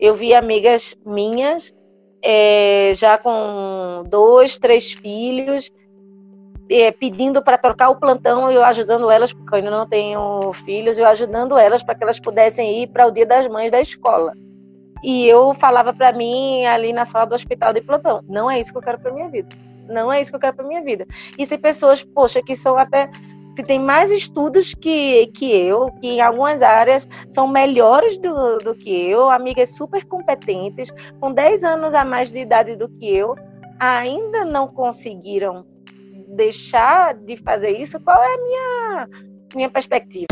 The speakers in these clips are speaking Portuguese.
Eu vi amigas minhas é, já com dois, três filhos, é, pedindo para trocar o plantão, eu ajudando elas, porque eu ainda não tenho filhos, eu ajudando elas para que elas pudessem ir para o Dia das Mães da escola. E eu falava para mim ali na sala do hospital de plantão, não é isso que eu quero para minha vida. Não é isso que eu quero para minha vida. E se pessoas, poxa, que são até que têm mais estudos que, que eu, que em algumas áreas são melhores do, do que eu, amigas super competentes, com 10 anos a mais de idade do que eu, ainda não conseguiram deixar de fazer isso, qual é a minha, minha perspectiva?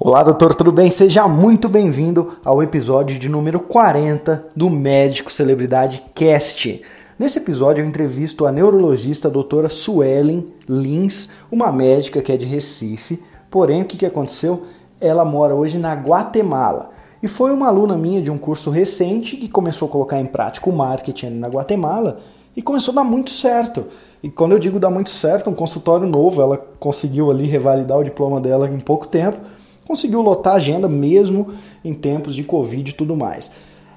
Olá, doutor, tudo bem? Seja muito bem-vindo ao episódio de número 40 do Médico Celebridade Cast. Nesse episódio eu entrevisto a neurologista a doutora Suelen Lins, uma médica que é de Recife. Porém, o que, aconteceu? Ela mora hoje na Guatemala. E foi uma aluna minha de um curso recente que começou a colocar em prática o marketing na Guatemala e começou a dar muito certo. E quando eu digo dar muito certo, um consultório novo, ela conseguiu ali revalidar o diploma dela em pouco tempo conseguiu lotar a agenda mesmo em tempos de Covid e tudo mais.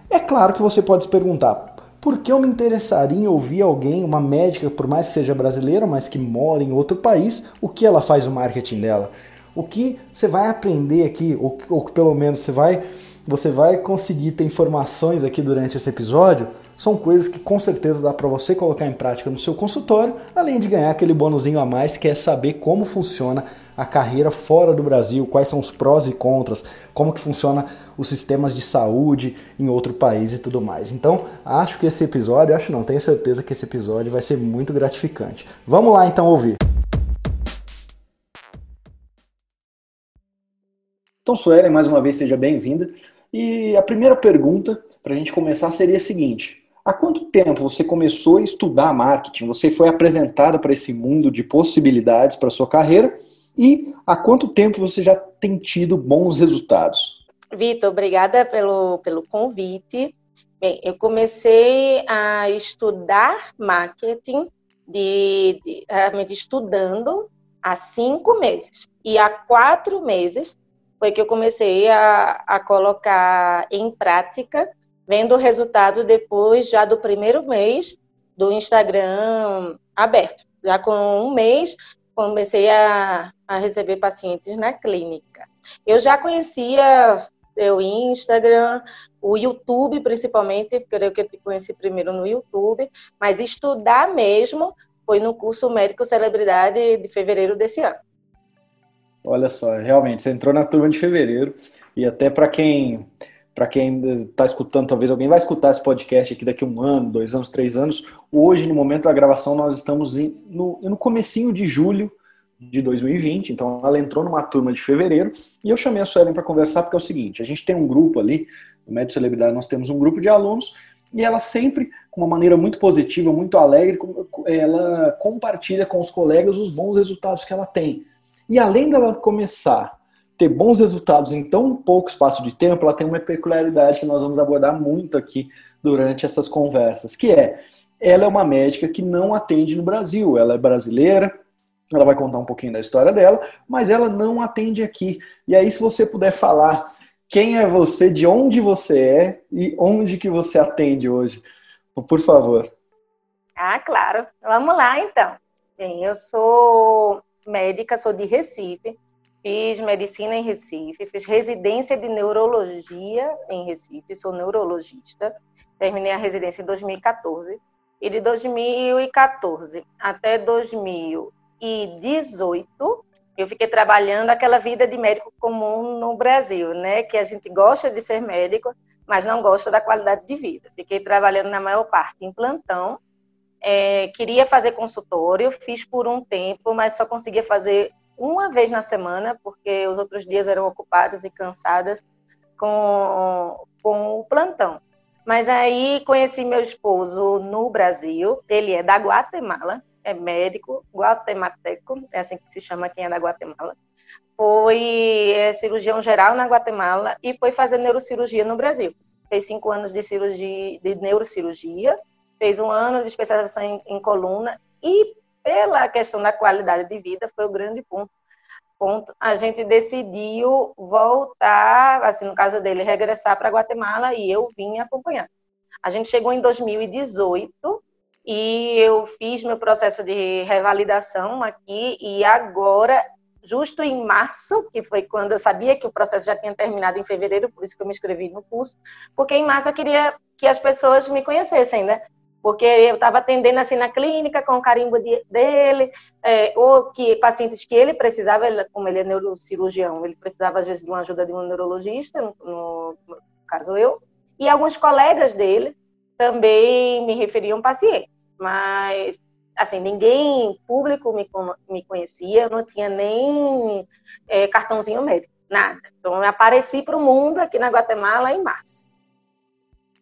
É claro que você pode se perguntar, por que eu me interessaria em ouvir alguém, uma médica, por mais que seja brasileira, mas que mora em outro país, o que ela faz o marketing dela? O que você vai aprender aqui, ou, ou pelo menos você vai, você vai conseguir ter informações aqui durante esse episódio são coisas que com certeza dá para você colocar em prática no seu consultório, além de ganhar aquele bônusinho a mais que é saber como funciona a carreira fora do Brasil, quais são os prós e contras, como que funciona os sistemas de saúde em outro país e tudo mais. Então, acho que esse episódio, acho não, tenho certeza que esse episódio vai ser muito gratificante. Vamos lá então ouvir. Então, Suelen, mais uma vez seja bem-vinda. E a primeira pergunta para a gente começar seria a seguinte: Há quanto tempo você começou a estudar marketing? Você foi apresentada para esse mundo de possibilidades para sua carreira? E há quanto tempo você já tem tido bons resultados? Vitor, obrigada pelo, pelo convite. Bem, eu comecei a estudar marketing de, de, realmente estudando há cinco meses. E há quatro meses foi que eu comecei a, a colocar em prática vendo o resultado depois já do primeiro mês do Instagram aberto. Já com um mês, comecei a, a receber pacientes na clínica. Eu já conhecia o Instagram, o YouTube principalmente, creio que eu conheci primeiro no YouTube, mas estudar mesmo foi no curso Médico Celebridade de fevereiro desse ano. Olha só, realmente, você entrou na turma de fevereiro e até para quem para quem está escutando, talvez alguém vai escutar esse podcast aqui daqui a um ano, dois anos, três anos. Hoje, no momento da gravação, nós estamos em, no, no comecinho de julho de 2020, então ela entrou numa turma de fevereiro e eu chamei a Suelen para conversar porque é o seguinte, a gente tem um grupo ali, no Médio Celebridade nós temos um grupo de alunos e ela sempre, com uma maneira muito positiva, muito alegre, ela compartilha com os colegas os bons resultados que ela tem. E além dela começar ter bons resultados em tão pouco espaço de tempo, ela tem uma peculiaridade que nós vamos abordar muito aqui durante essas conversas, que é ela é uma médica que não atende no Brasil. Ela é brasileira, ela vai contar um pouquinho da história dela, mas ela não atende aqui. E aí, se você puder falar quem é você, de onde você é e onde que você atende hoje, por favor. Ah, claro. Vamos lá, então. Bem, eu sou médica, sou de Recife, Fiz medicina em Recife, fiz residência de neurologia em Recife, sou neurologista. Terminei a residência em 2014. E de 2014 até 2018, eu fiquei trabalhando aquela vida de médico comum no Brasil, né? Que a gente gosta de ser médico, mas não gosta da qualidade de vida. Fiquei trabalhando na maior parte em plantão. É, queria fazer consultório, fiz por um tempo, mas só conseguia fazer uma vez na semana, porque os outros dias eram ocupados e cansadas com, com o plantão. Mas aí conheci meu esposo no Brasil, ele é da Guatemala, é médico, guatemateco, é assim que se chama quem é da Guatemala. Foi é, cirurgião geral na Guatemala e foi fazer neurocirurgia no Brasil. Fez cinco anos de cirurgia, de neurocirurgia, fez um ano de especialização em, em coluna e pela questão da qualidade de vida, foi o grande ponto. ponto, a gente decidiu voltar, assim, no caso dele, regressar para Guatemala e eu vim acompanhar. A gente chegou em 2018 e eu fiz meu processo de revalidação aqui e agora, justo em março, que foi quando eu sabia que o processo já tinha terminado em fevereiro, por isso que eu me inscrevi no curso, porque em março eu queria que as pessoas me conhecessem, né? Porque eu estava atendendo assim na clínica com o carimbo de, dele, é, ou que pacientes que ele precisava, ele, como ele é neurocirurgião, ele precisava às vezes de uma ajuda de um neurologista, no, no, caso eu, e alguns colegas dele também me referiam pacientes, mas assim ninguém público me, me conhecia, eu não tinha nem é, cartãozinho médico, nada. Então eu apareci para o mundo aqui na Guatemala em março.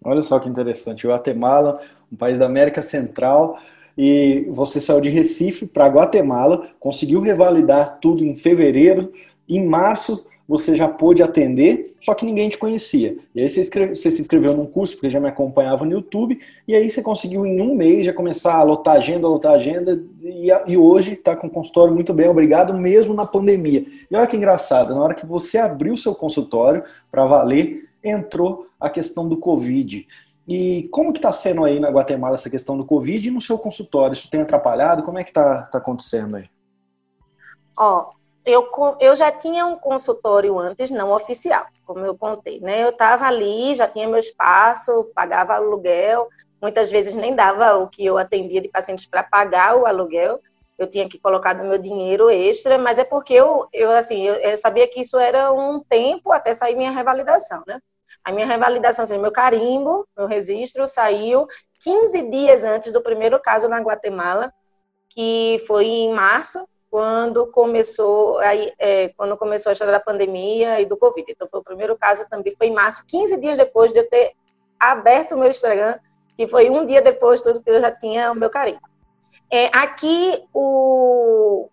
Olha só que interessante, Guatemala, um país da América Central, e você saiu de Recife para Guatemala, conseguiu revalidar tudo em fevereiro, em março você já pôde atender, só que ninguém te conhecia. E aí você, escreve, você, se inscreveu num curso, porque já me acompanhava no YouTube, e aí você conseguiu em um mês já começar a lotar agenda, lotar agenda, e, e hoje está com o consultório muito bem, obrigado, mesmo na pandemia. E olha que engraçado, na hora que você abriu seu consultório para valer, entrou a questão do Covid. E como que está sendo aí na Guatemala essa questão do Covid e no seu consultório? Isso tem atrapalhado? Como é que está tá acontecendo aí? Ó, eu, eu já tinha um consultório antes, não oficial, como eu contei, né? Eu estava ali, já tinha meu espaço, pagava aluguel, muitas vezes nem dava o que eu atendia de pacientes para pagar o aluguel, eu tinha que colocar no meu dinheiro extra, mas é porque eu, eu assim, eu, eu sabia que isso era um tempo até sair minha revalidação, né? A minha revalidação, meu carimbo, meu registro saiu 15 dias antes do primeiro caso na Guatemala, que foi em março, quando começou, aí, é, quando começou a história da pandemia e do Covid. Então, foi o primeiro caso também, foi em março, 15 dias depois de eu ter aberto o meu Instagram, que foi um dia depois de tudo que eu já tinha o meu carimbo. É, aqui, o,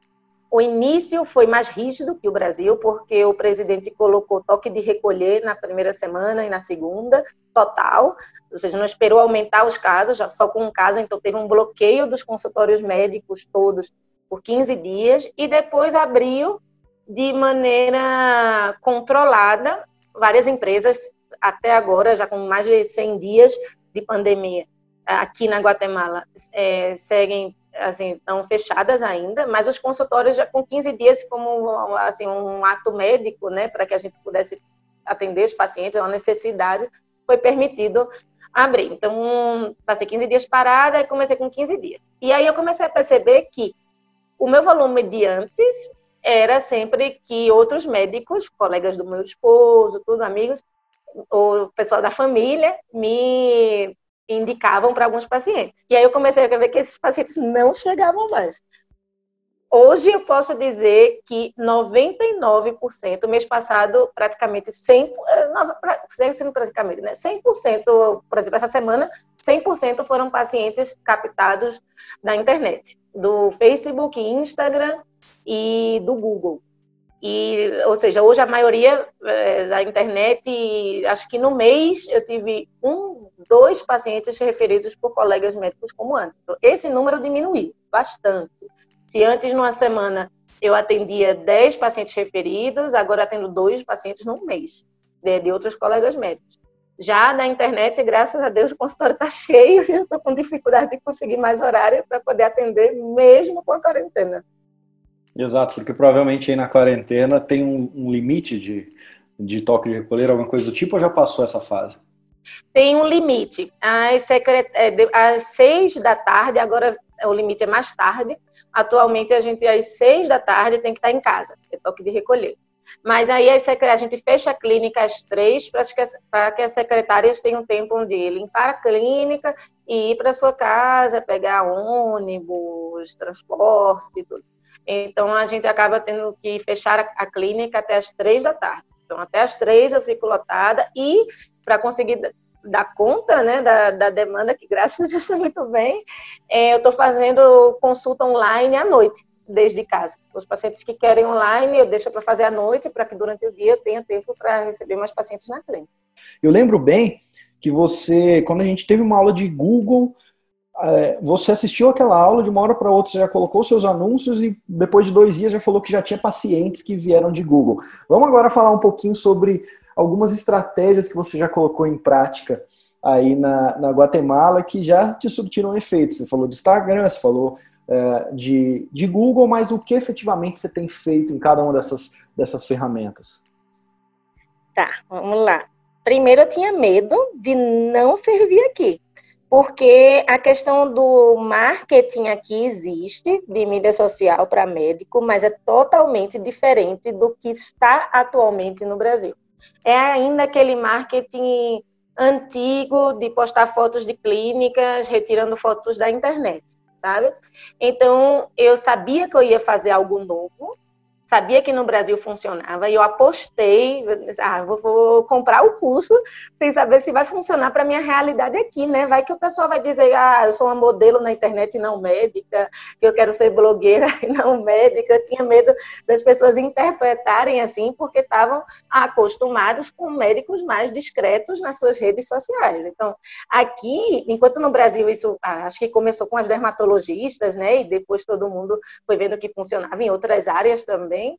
o início foi mais rígido que o Brasil, porque o presidente colocou toque de recolher na primeira semana e na segunda, total, ou seja, não esperou aumentar os casos, já só com um caso, então teve um bloqueio dos consultórios médicos todos por 15 dias, e depois abriu de maneira controlada várias empresas, até agora, já com mais de 100 dias de pandemia, aqui na Guatemala, é, seguem assim, estão fechadas ainda, mas os consultórios já com 15 dias como assim, um ato médico, né, para que a gente pudesse atender os pacientes, uma necessidade, foi permitido abrir. Então, passei 15 dias parada e comecei com 15 dias. E aí eu comecei a perceber que o meu volume de antes era sempre que outros médicos, colegas do meu esposo, tudo amigos, o pessoal da família, me indicavam para alguns pacientes. E aí eu comecei a ver que esses pacientes não chegavam mais. Hoje eu posso dizer que 99%, mês passado praticamente 100%, eh, praticamente, né, 100%, por exemplo, essa semana, 100% foram pacientes captados na internet, do Facebook, Instagram e do Google. E, ou seja, hoje a maioria é, da internet, acho que no mês eu tive um, dois pacientes referidos por colegas médicos como antes. Então, esse número diminuiu bastante. Se antes, numa semana, eu atendia 10 pacientes referidos, agora atendo dois pacientes no mês, de, de outros colegas médicos. Já na internet, graças a Deus, o consultório está cheio e eu estou com dificuldade de conseguir mais horário para poder atender, mesmo com a quarentena. Exato, porque provavelmente aí na quarentena tem um, um limite de, de toque de recolher, alguma coisa do tipo, ou já passou essa fase? Tem um limite. Às, secret... É, às seis da tarde, agora o limite é mais tarde. Atualmente, a gente, às seis da tarde, tem que estar em casa, é toque de recolher. Mas aí a gente fecha a clínica às três para que as secretárias tenham tempo de limpar a clínica e ir para sua casa, pegar ônibus, transporte tudo. Então, a gente acaba tendo que fechar a clínica até as três da tarde. Então, até as três eu fico lotada e para conseguir dar conta né, da, da, demanda, que graças a Deus está muito bem, é, eu estou fazendo consulta online à noite, desde casa. Os pacientes que querem online, eu deixo para fazer à noite, para que durante o dia eu tenha tempo para receber mais pacientes na clínica. Eu lembro bem que você, quando a gente teve uma aula de Google, você assistiu aquela aula de uma hora para outra, você já colocou seus anúncios e depois de dois dias já falou que já tinha pacientes que vieram de Google. Vamos agora falar um pouquinho sobre algumas estratégias que você já colocou em prática aí na, na Guatemala que já te surtiram efeito. Você falou de Instagram, você falou é, de, de Google, mas o que efetivamente você tem feito em cada uma dessas, dessas ferramentas? Tá, vamos lá. Primeiro eu tinha medo de não servir aqui porque a questão do marketing aqui existe, de mídia social para médico, mas é totalmente diferente do que está atualmente no Brasil. É ainda aquele marketing antigo de postar fotos de clínicas, retirando fotos da internet, sabe? Então, eu sabia que eu ia fazer algo novo, sabia que no Brasil funcionava e eu apostei, ah, vou, vou, comprar o curso sem saber se vai funcionar para minha realidade aqui, né? Vai que o pessoal vai dizer, ah, eu sou uma modelo na internet e não médica, que eu quero ser blogueira e não médica. Eu tinha medo das pessoas interpretarem assim, porque estavam acostumados com médicos mais discretos nas suas redes sociais. Então, aqui, enquanto no Brasil isso, ah, acho que começou com as dermatologistas, né? E depois todo mundo foi vendo que funcionava em outras áreas também também.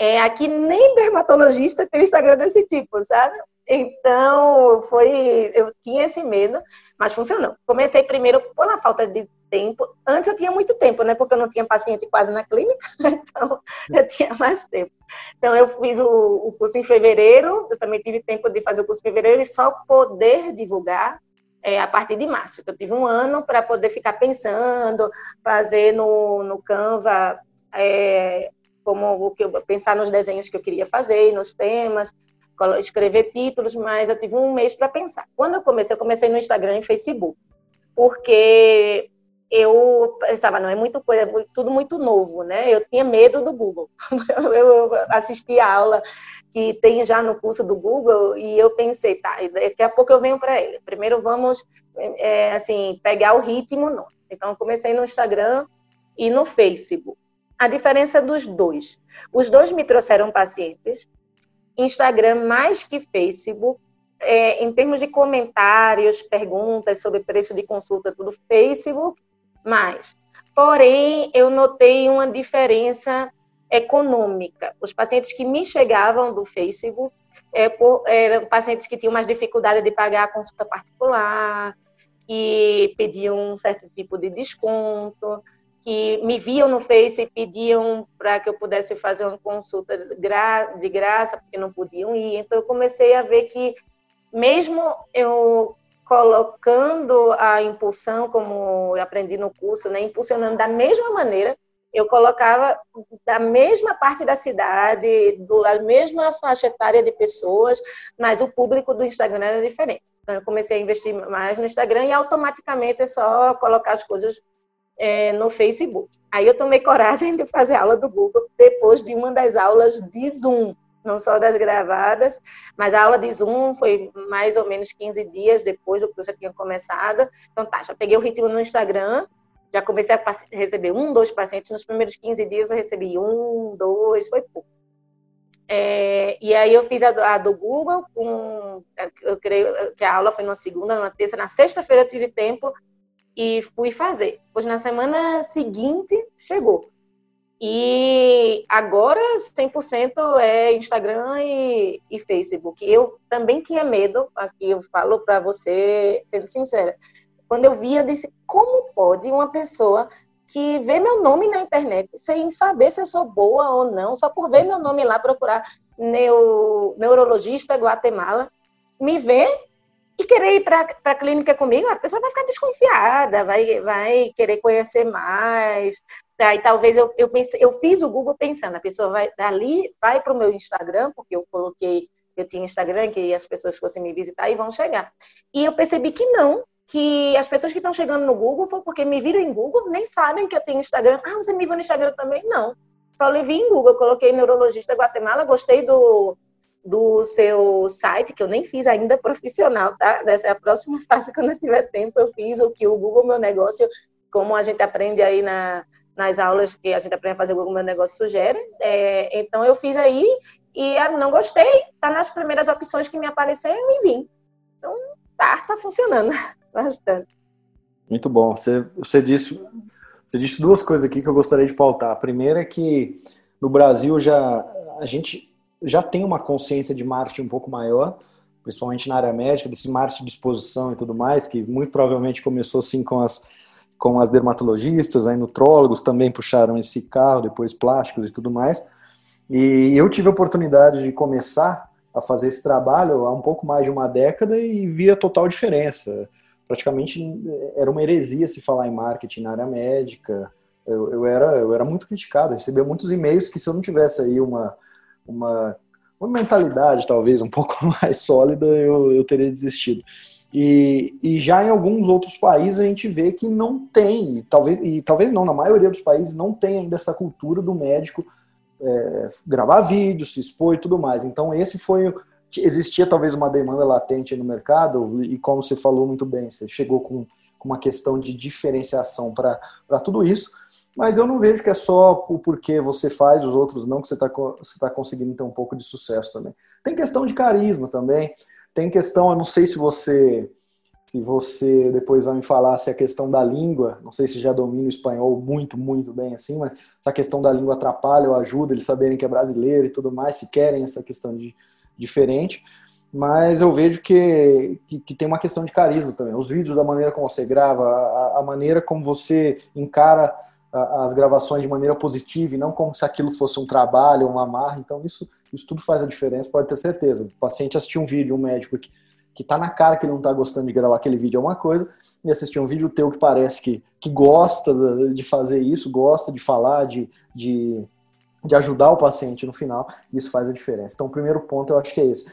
É, aqui nem dermatologista tem Instagram desse tipo, sabe? Então, foi, eu tinha esse medo, mas funcionou. Comecei primeiro pela falta de tempo. Antes eu tinha muito tempo, né? Porque eu não tinha paciente quase na clínica, então eu tinha mais tempo. Então, eu fiz o, o curso em fevereiro, eu também tive tempo de fazer o curso em fevereiro e só poder divulgar é, a partir de março. Eu tive um ano para poder ficar pensando, fazer no, no Canva é, como o que eu, pensar nos desenhos que eu queria fazer, nos temas, escrever títulos, mas eu tive um mês para pensar. Quando eu comecei, eu comecei no Instagram e Facebook, porque eu pensava, não, é muito coisa, é tudo muito novo, né? Eu tinha medo do Google. Eu assisti a aula que tem já no curso do Google e eu pensei, tá, daqui a pouco eu venho para ele. Primeiro vamos, é, assim, pegar o ritmo, não. Então, comecei no Instagram e no Facebook a diferença dos dois. Os dois me trouxeram pacientes. Instagram mais que Facebook, é, em termos de comentários, perguntas sobre preço de consulta, tudo Facebook mais. Porém, eu notei uma diferença econômica. Os pacientes que me chegavam do Facebook é, por, eram pacientes que tinham mais dificuldade de pagar a consulta particular, que pediam um certo tipo de desconto que me viam no Face e pediam para que eu pudesse fazer uma consulta de graça, porque não podiam ir. Então, eu comecei a ver que, mesmo eu colocando a impulsão, como eu aprendi no curso, né, impulsionando da mesma maneira, eu colocava da mesma parte da cidade, da mesma faixa etária de pessoas, mas o público do Instagram era diferente. Então, eu comecei a investir mais no Instagram e automaticamente é só colocar as coisas é, no Facebook. Aí eu tomei coragem de fazer aula do Google depois de uma das aulas de Zoom, não só das gravadas, mas a aula de Zoom foi mais ou menos 15 dias depois do que eu já tinha começado. Então tá, já peguei o ritmo no Instagram, já comecei a receber um, dois pacientes. Nos primeiros 15 dias eu recebi um, dois, foi pouco. É, e aí eu fiz a do, a do Google, com, eu creio que a aula foi na segunda, na terça, na sexta-feira eu tive tempo e fui fazer. Pois na semana seguinte chegou. E agora 100% é Instagram e, e, Facebook. Eu também tinha medo, aqui eu falo para você, sendo sincera. Quando eu vi, eu disse: como pode uma pessoa que vê meu nome na internet sem saber se eu sou boa ou não, só por ver meu nome lá procurar neo, neurologista Guatemala, me ver e querer ir para a clínica comigo, a pessoa vai ficar desconfiada, vai, vai querer conhecer mais. Aí talvez eu, eu, eu fiz o Google pensando, a pessoa vai dali, vai para o meu Instagram, porque eu coloquei, eu tinha Instagram, que as pessoas fossem me visitar e vão chegar. E eu percebi que não, que as pessoas que estão chegando no Google foi porque me viram em Google, nem sabem que eu tenho Instagram. Ah, você me viu no Instagram também? Não. Só lhe vi em Google, eu coloquei neurologista Guatemala, gostei do, do seu site, que eu nem fiz ainda profissional, tá? Essa é a próxima fase, quando eu tiver tempo, eu fiz o que o Google Meu Negócio, como a gente aprende aí na, nas aulas que a gente aprende a fazer o Google Meu Negócio sugere. É, então, eu fiz aí e não gostei, tá nas primeiras opções que me apareceram e vim. Então, tá, tá funcionando bastante. Muito bom. Você, você, disse, você disse duas coisas aqui que eu gostaria de pautar. A primeira é que no Brasil já a gente já tem uma consciência de marketing um pouco maior, principalmente na área médica, desse marketing de exposição e tudo mais, que muito provavelmente começou assim com as com as dermatologistas, aí nutrólogos também puxaram esse carro, depois plásticos e tudo mais. E eu tive a oportunidade de começar a fazer esse trabalho há um pouco mais de uma década e via total diferença. Praticamente era uma heresia se falar em marketing na área médica. Eu, eu era, eu era muito criticado, recebia muitos e-mails que se eu não tivesse aí uma, uma, uma mentalidade talvez um pouco mais sólida, eu, eu teria desistido. E, e, já em alguns outros países a gente vê que não tem, e talvez, e talvez não, na maioria dos países não tem ainda essa cultura do médico é, gravar vídeo, se expor e tudo mais. Então esse foi, existia talvez uma demanda latente no mercado e como você falou muito bem, você chegou com, com uma questão de diferenciação para tudo isso, mas eu não vejo que é só o porquê você faz, os outros não, que você está você tá conseguindo ter um pouco de sucesso também. Tem questão de carisma também, tem questão, eu não sei se você se você depois vai me falar se a questão da língua, não sei se já domina o espanhol muito, muito bem assim, mas se a questão da língua atrapalha ou ajuda eles saberem que é brasileiro e tudo mais, se querem essa questão de diferente. Mas eu vejo que, que, que tem uma questão de carisma também. Os vídeos, da maneira como você grava, a, a maneira como você encara as gravações de maneira positiva e não como se aquilo fosse um trabalho, uma marra. Então, isso, isso tudo faz a diferença, pode ter certeza. O paciente assistir um vídeo, um médico que, que tá na cara que ele não tá gostando de gravar aquele vídeo é uma coisa, e assistir um vídeo teu que parece que, que gosta de fazer isso, gosta de falar, de, de, de ajudar o paciente no final, isso faz a diferença. Então, o primeiro ponto eu acho que é esse.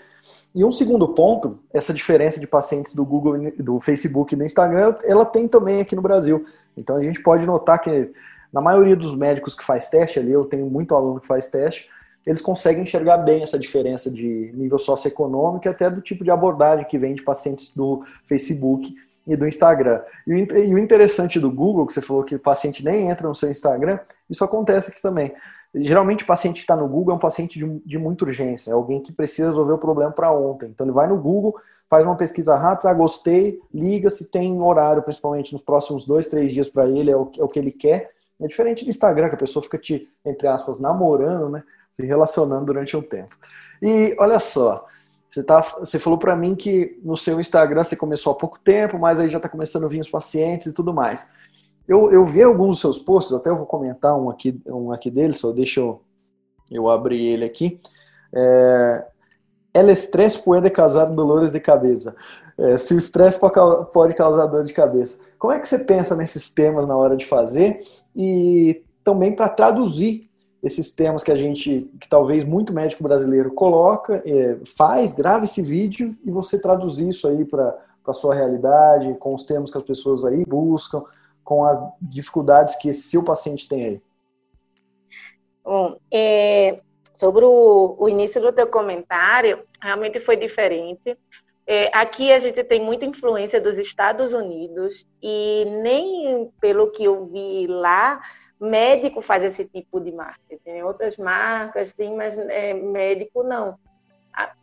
E um segundo ponto, essa diferença de pacientes do Google, do Facebook e do Instagram, ela tem também aqui no Brasil. Então a gente pode notar que na maioria dos médicos que faz teste ali, eu tenho muito aluno que faz teste, eles conseguem enxergar bem essa diferença de nível socioeconômico e até do tipo de abordagem que vem de pacientes do Facebook e do Instagram. E o interessante do Google, que você falou que o paciente nem entra no seu Instagram, isso acontece aqui também. Geralmente o paciente que está no Google é um paciente de, de muita urgência, é alguém que precisa resolver o problema para ontem. Então ele vai no Google, faz uma pesquisa rápida, ah, gostei, liga se tem horário, principalmente nos próximos dois, três dias para ele, é o, é o que ele quer. É diferente do Instagram, que a pessoa fica te, entre aspas, namorando, né? Se relacionando durante um tempo. E olha só, você, tá, você falou para mim que no seu Instagram você começou há pouco tempo, mas aí já está começando a vir os pacientes e tudo mais. Eu, eu vi alguns dos seus posts, até eu vou comentar um aqui, um aqui dele, só deixa eu, eu abrir ele aqui. É, El estresse pode causar dolores de cabeça. É, se o estresse pode causar dor de cabeça. Como é que você pensa nesses temas na hora de fazer e também para traduzir esses temas que a gente, que talvez muito médico brasileiro coloca, é, faz, grava esse vídeo e você traduzir isso aí para a sua realidade, com os temas que as pessoas aí buscam com as dificuldades que esse seu paciente tem aí? Bom, é, sobre o, o, início do teu comentário, realmente foi diferente. É, aqui a gente tem muita influência dos Estados Unidos e nem pelo que eu vi lá, médico faz esse tipo de marketing. Outras marcas tem, mas é, médico não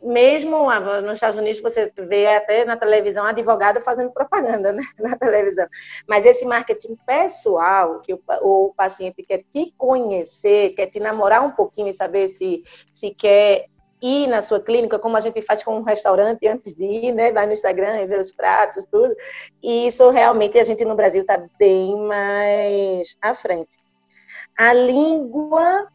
mesmo nos Estados Unidos você vê até na televisão advogado fazendo propaganda né? na televisão. Mas esse marketing pessoal, que o, o, paciente quer te conhecer, quer te namorar um pouquinho e saber se, se quer ir na sua clínica, como a gente faz com um restaurante antes de ir, né? Vai no Instagram e vê os pratos, tudo. E isso realmente a gente no Brasil está bem mais à frente. A língua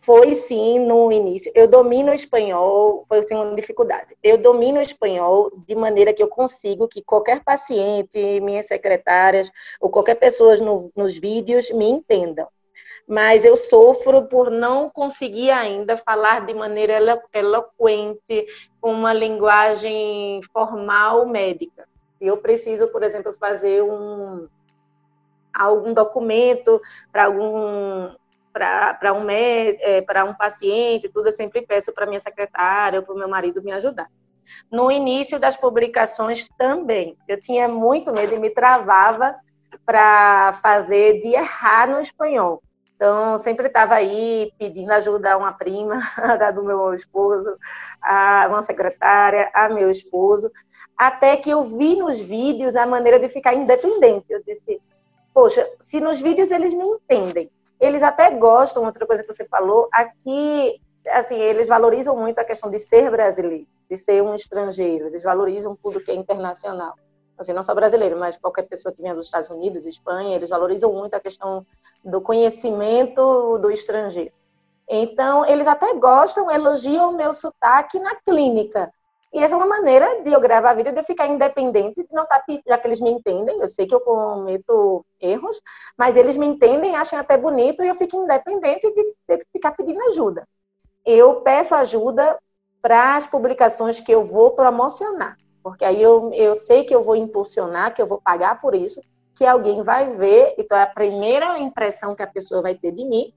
foi sim no início. Eu domino o espanhol, foi sim uma dificuldade. Eu domino o espanhol de maneira que eu consigo que qualquer paciente, minhas secretárias ou qualquer pessoa no, nos vídeos me entendam. Mas eu sofro por não conseguir ainda falar de maneira eloquente, com uma linguagem formal médica. Eu preciso, por exemplo, fazer um algum documento para algum para um, é, um paciente, tudo, eu sempre peço para minha secretária ou para o meu marido me ajudar. No início das publicações também, eu tinha muito medo e me travava para fazer de errar no espanhol. Então, sempre estava aí pedindo ajuda a uma prima, a do meu esposo, a uma secretária, a meu esposo, até que eu vi nos vídeos a maneira de ficar independente. Eu disse, poxa, se nos vídeos eles me entendem, eles até gostam, outra coisa que você falou, aqui, assim, eles valorizam muito a questão de ser brasileiro, de ser um estrangeiro, eles valorizam tudo que é internacional assim, não só brasileiro, mas qualquer pessoa que venha dos Estados Unidos, Espanha, eles valorizam muito a questão do conhecimento do estrangeiro. Então, eles até gostam, elogiam o meu sotaque na clínica. E essa é uma maneira de eu gravar a vida, de eu ficar independente, de não estar, tá já que eles me entendem, eu sei que eu cometo erros, mas eles me entendem, acham até bonito, e eu fico independente de, de ficar pedindo ajuda. Eu peço ajuda para as publicações que eu vou promocionar porque aí eu, eu sei que eu vou impulsionar, que eu vou pagar por isso, que alguém vai ver, então é a primeira impressão que a pessoa vai ter de mim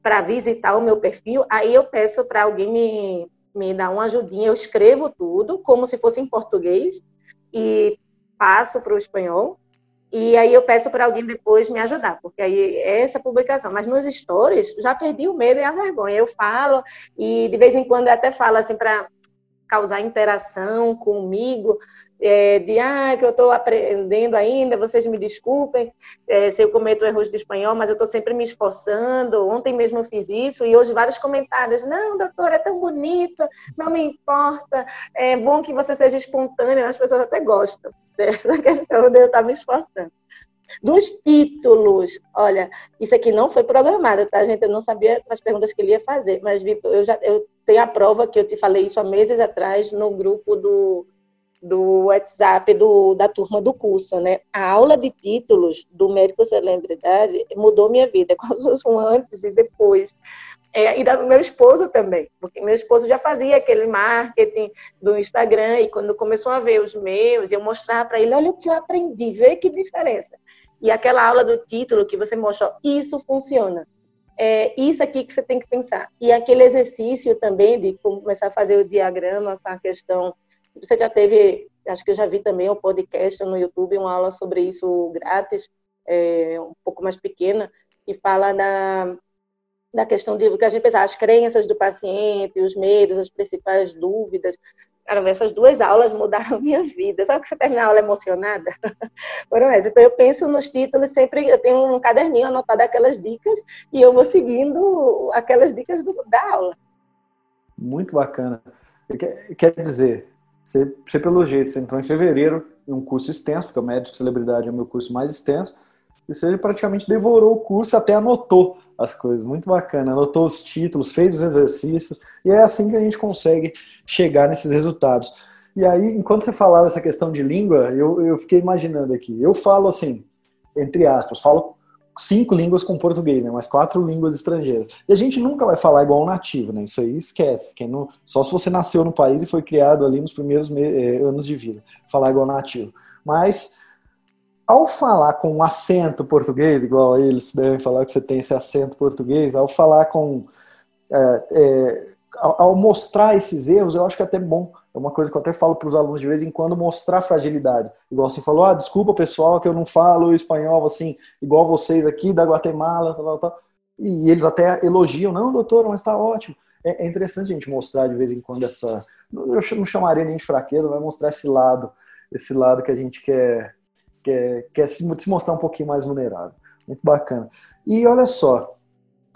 para visitar o meu perfil, aí eu peço para alguém me, me dar uma ajudinha, eu escrevo tudo como se fosse em português e passo para o espanhol, e aí eu peço para alguém depois me ajudar, porque aí é essa publicação. Mas nos stories, já perdi o medo e a vergonha. Eu falo, e de vez em quando eu até falo assim para causar interação comigo, é, de ah, que eu estou aprendendo ainda, vocês me desculpem é, se eu cometo erros de espanhol, mas eu estou sempre me esforçando. Ontem mesmo eu fiz isso e hoje vários comentários. Não, doutora, é tão bonito, não me importa, é bom que você seja espontânea, as pessoas até gostam dessa questão de eu estar me esforçando. Dos títulos, olha, isso aqui não foi programado, tá, gente? Eu não sabia as perguntas que ele ia fazer, mas, Vitor, eu já eu tenho a prova que eu te falei isso há meses atrás no grupo do, do WhatsApp do, da turma do curso, né? A aula de títulos do Médico Celebridade mudou minha vida, quase um antes e depois. É, e do meu esposo também, porque meu esposo já fazia aquele marketing do Instagram e quando começou a ver os meus, eu mostrava para ele, olha o que eu aprendi, vê que diferença. E aquela aula do título que você mostrou, isso funciona. É isso aqui que você tem que pensar. E aquele exercício também de começar a fazer o diagrama com a questão. Você já teve, acho que eu já vi também um podcast no YouTube, uma aula sobre isso grátis, é, um pouco mais pequena, que fala da da questão de que a gente pensa, as crenças do paciente, os medos, as principais dúvidas. Cara, essas duas aulas mudaram minha vida. Sabe que você termina a aula emocionada? Então, eu penso nos títulos, sempre eu tenho um caderninho anotado aquelas dicas e eu vou seguindo aquelas dicas do, da aula. Muito bacana. Quer dizer, você, você, pelo jeito, você entrou em fevereiro um curso extenso, porque o Médico Celebridade é o meu curso mais extenso, e você praticamente devorou o curso até anotou as coisas. Muito bacana. Anotou os títulos, fez os exercícios, e é assim que a gente consegue chegar nesses resultados. E aí, enquanto você falava essa questão de língua, eu, eu fiquei imaginando aqui. Eu falo assim, entre aspas, falo cinco línguas com português, né? Mas quatro línguas estrangeiras. E a gente nunca vai falar igual um nativo, né? Isso aí esquece. Quem não, só se você nasceu no país e foi criado ali nos primeiros eh, anos de vida, falar igual nativo. Mas ao falar com um acento português, igual eles devem falar que você tem esse acento português, ao falar com. É, é, ao, mostrar esses erros, eu acho que é até bom. É uma coisa que eu até falo para os alunos de vez em quando, mostrar fragilidade. Igual você falou, ah, desculpa pessoal que eu não falo espanhol assim, igual vocês aqui da Guatemala, tal, tal, tal. E eles até elogiam, não, doutor, mas está ótimo. É, é interessante a gente mostrar de vez em quando essa. Eu não chamaria nem de fraqueza, mas mostrar esse lado, esse lado que a gente quer quer, quer se, se mostrar um pouquinho mais vulnerável. Muito bacana. E olha só,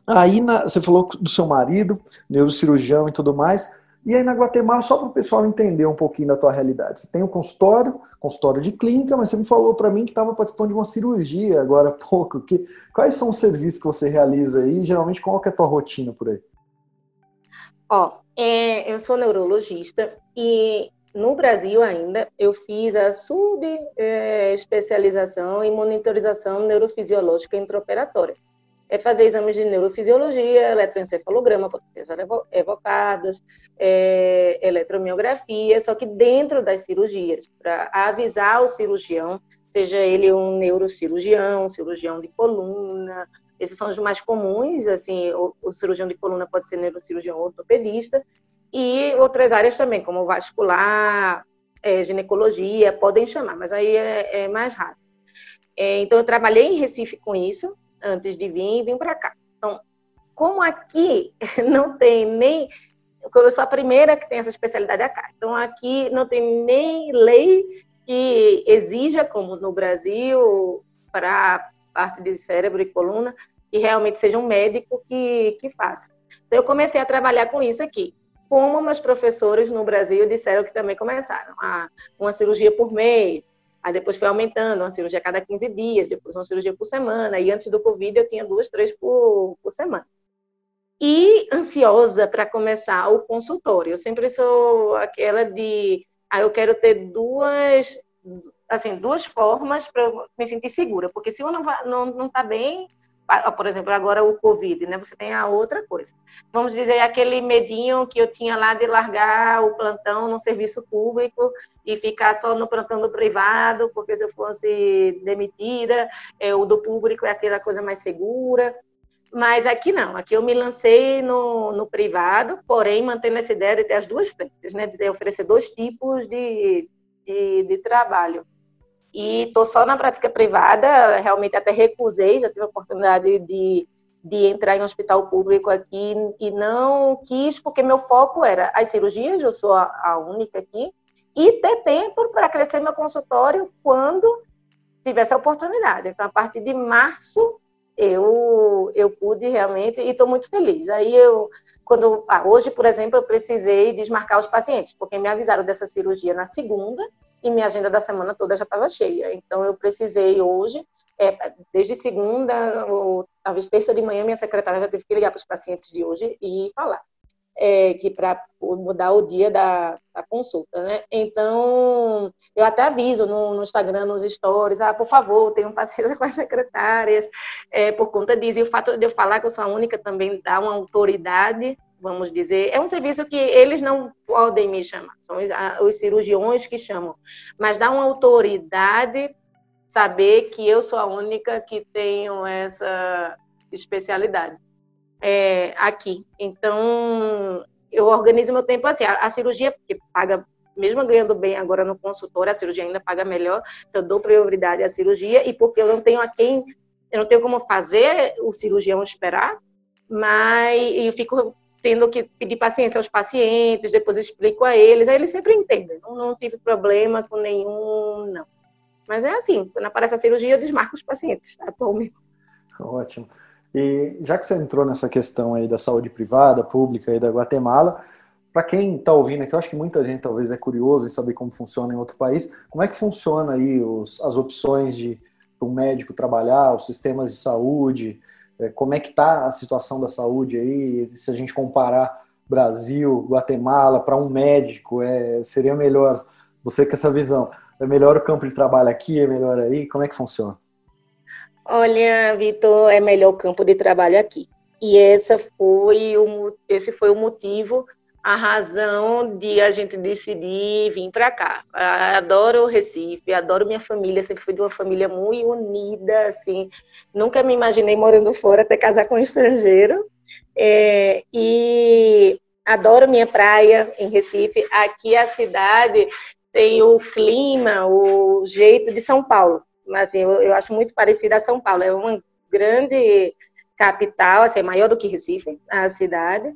aí na, você falou do seu marido, neurocirurgião e tudo mais, e aí na Guatemala, só para o pessoal entender um pouquinho da tua realidade. Você tem um consultório, consultório de clínica, mas você me falou para mim que estava participando de uma cirurgia agora há pouco. Que, quais são os serviços que você realiza aí? Geralmente, qual que é a tua rotina por aí? Ó, é, eu sou neurologista e no Brasil ainda, eu fiz a subespecialização em monitorização neurofisiológica intraoperatória. É fazer exames de neurofisiologia, eletroencefalograma, potenciais evocados, é, eletromiografia, só que dentro das cirurgias, para avisar o cirurgião, seja ele um neurocirurgião, cirurgião de coluna, esses são os mais comuns, assim, o, o cirurgião de coluna pode ser neurocirurgião ortopedista, e outras áreas também, como vascular, é, ginecologia, podem chamar, mas aí é, é mais raro. É, então, eu trabalhei em Recife com isso, antes de vir e vim para cá. Então, como aqui não tem nem. Eu sou a primeira que tem essa especialidade acá. Então, aqui não tem nem lei que exija, como no Brasil, para parte de cérebro e coluna, que realmente seja um médico que, que faça. Então, eu comecei a trabalhar com isso aqui. Como meus professores no Brasil disseram que também começaram. a uma cirurgia por mês, Aí depois foi aumentando, uma cirurgia a cada 15 dias, depois uma cirurgia por semana. E antes do Covid eu tinha duas, três por, por semana. E ansiosa para começar o consultório. Eu sempre sou aquela de, ah, eu quero ter duas, assim, duas formas para me sentir segura, porque se uma não não, não tá bem, por exemplo, agora o Covid, né? Você tem a outra coisa. Vamos dizer, aquele medinho que eu tinha lá de largar o plantão no serviço público e ficar só no plantão do privado, porque se eu fosse demitida, é, o do público é aquela coisa mais segura. Mas aqui não, aqui eu me lancei no, no privado, porém mantendo essa ideia de ter as duas frentes, né? De oferecer dois tipos de, de, de trabalho e estou só na prática privada, realmente até recusei, já tive a oportunidade de, de entrar em um hospital público aqui e não quis, porque meu foco era as cirurgias, eu sou a, a única aqui, e ter tempo para crescer meu consultório quando tivesse a oportunidade. Então, a partir de março, eu, eu pude realmente, e estou muito feliz. Aí eu, quando, ah, hoje, por exemplo, eu precisei desmarcar os pacientes, porque me avisaram dessa cirurgia na segunda, e minha agenda da semana toda já estava cheia. Então, eu precisei hoje, é, desde segunda, ou talvez terça de manhã, minha secretária já teve que ligar para os pacientes de hoje e falar. É, que para mudar o dia da, da, consulta, né? Então, eu até aviso no, no, Instagram, nos stories, ah, por favor, tenham paciência com as secretárias, é, por conta disso. E o fato de eu falar que eu sou a única também dá uma autoridade vamos dizer. É um serviço que eles não podem me chamar, são os cirurgiões que chamam, mas dá uma autoridade saber que eu sou a única que tenho essa especialidade é, aqui. Então, eu organizo meu tempo assim. A, a cirurgia, que paga, mesmo ganhando bem agora no consultório, a cirurgia ainda paga melhor, então eu dou prioridade à cirurgia, e porque eu não tenho a quem, eu não tenho como fazer o cirurgião esperar, mas eu fico tendo que pedir paciência aos pacientes, depois explico a eles, aí eles sempre entendem. Não, não tive problema com nenhum, não. Mas é assim, quando aparece a cirurgia, eu desmarco os pacientes atualmente. Ótimo. E já que você entrou nessa questão aí da saúde privada, pública e da Guatemala, para quem está ouvindo aqui, eu acho que muita gente talvez é curioso em saber como funciona em outro país. Como é que funciona aí os, as opções de um médico trabalhar, os sistemas de saúde, como é que está a situação da saúde aí, se a gente comparar Brasil, Guatemala, para um médico, é, seria melhor, você com essa visão, é melhor o campo de trabalho aqui, é melhor aí, como é que funciona? Olha, Vitor, é melhor o campo de trabalho aqui. E essa foi o, esse foi o motivo a razão de a gente decidir vir para cá. Adoro o Recife, adoro minha família, sempre fui de uma família muito unida, assim. Nunca me imaginei morando fora até casar com um estrangeiro. É, e adoro minha praia em Recife. Aqui a cidade tem o clima, o jeito de São Paulo. Mas assim, eu, eu acho muito parecida a São Paulo. É uma grande capital, assim, é maior do que Recife, a cidade.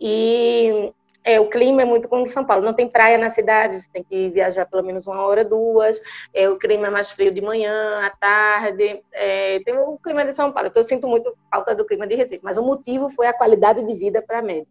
E é, o clima é muito como São Paulo, não tem praia na cidade, você tem que viajar pelo menos uma hora, duas. É, o clima é mais frio de manhã, à tarde. É, tem o clima de São Paulo, então eu sinto muito falta do clima de Recife, mas o motivo foi a qualidade de vida para mim.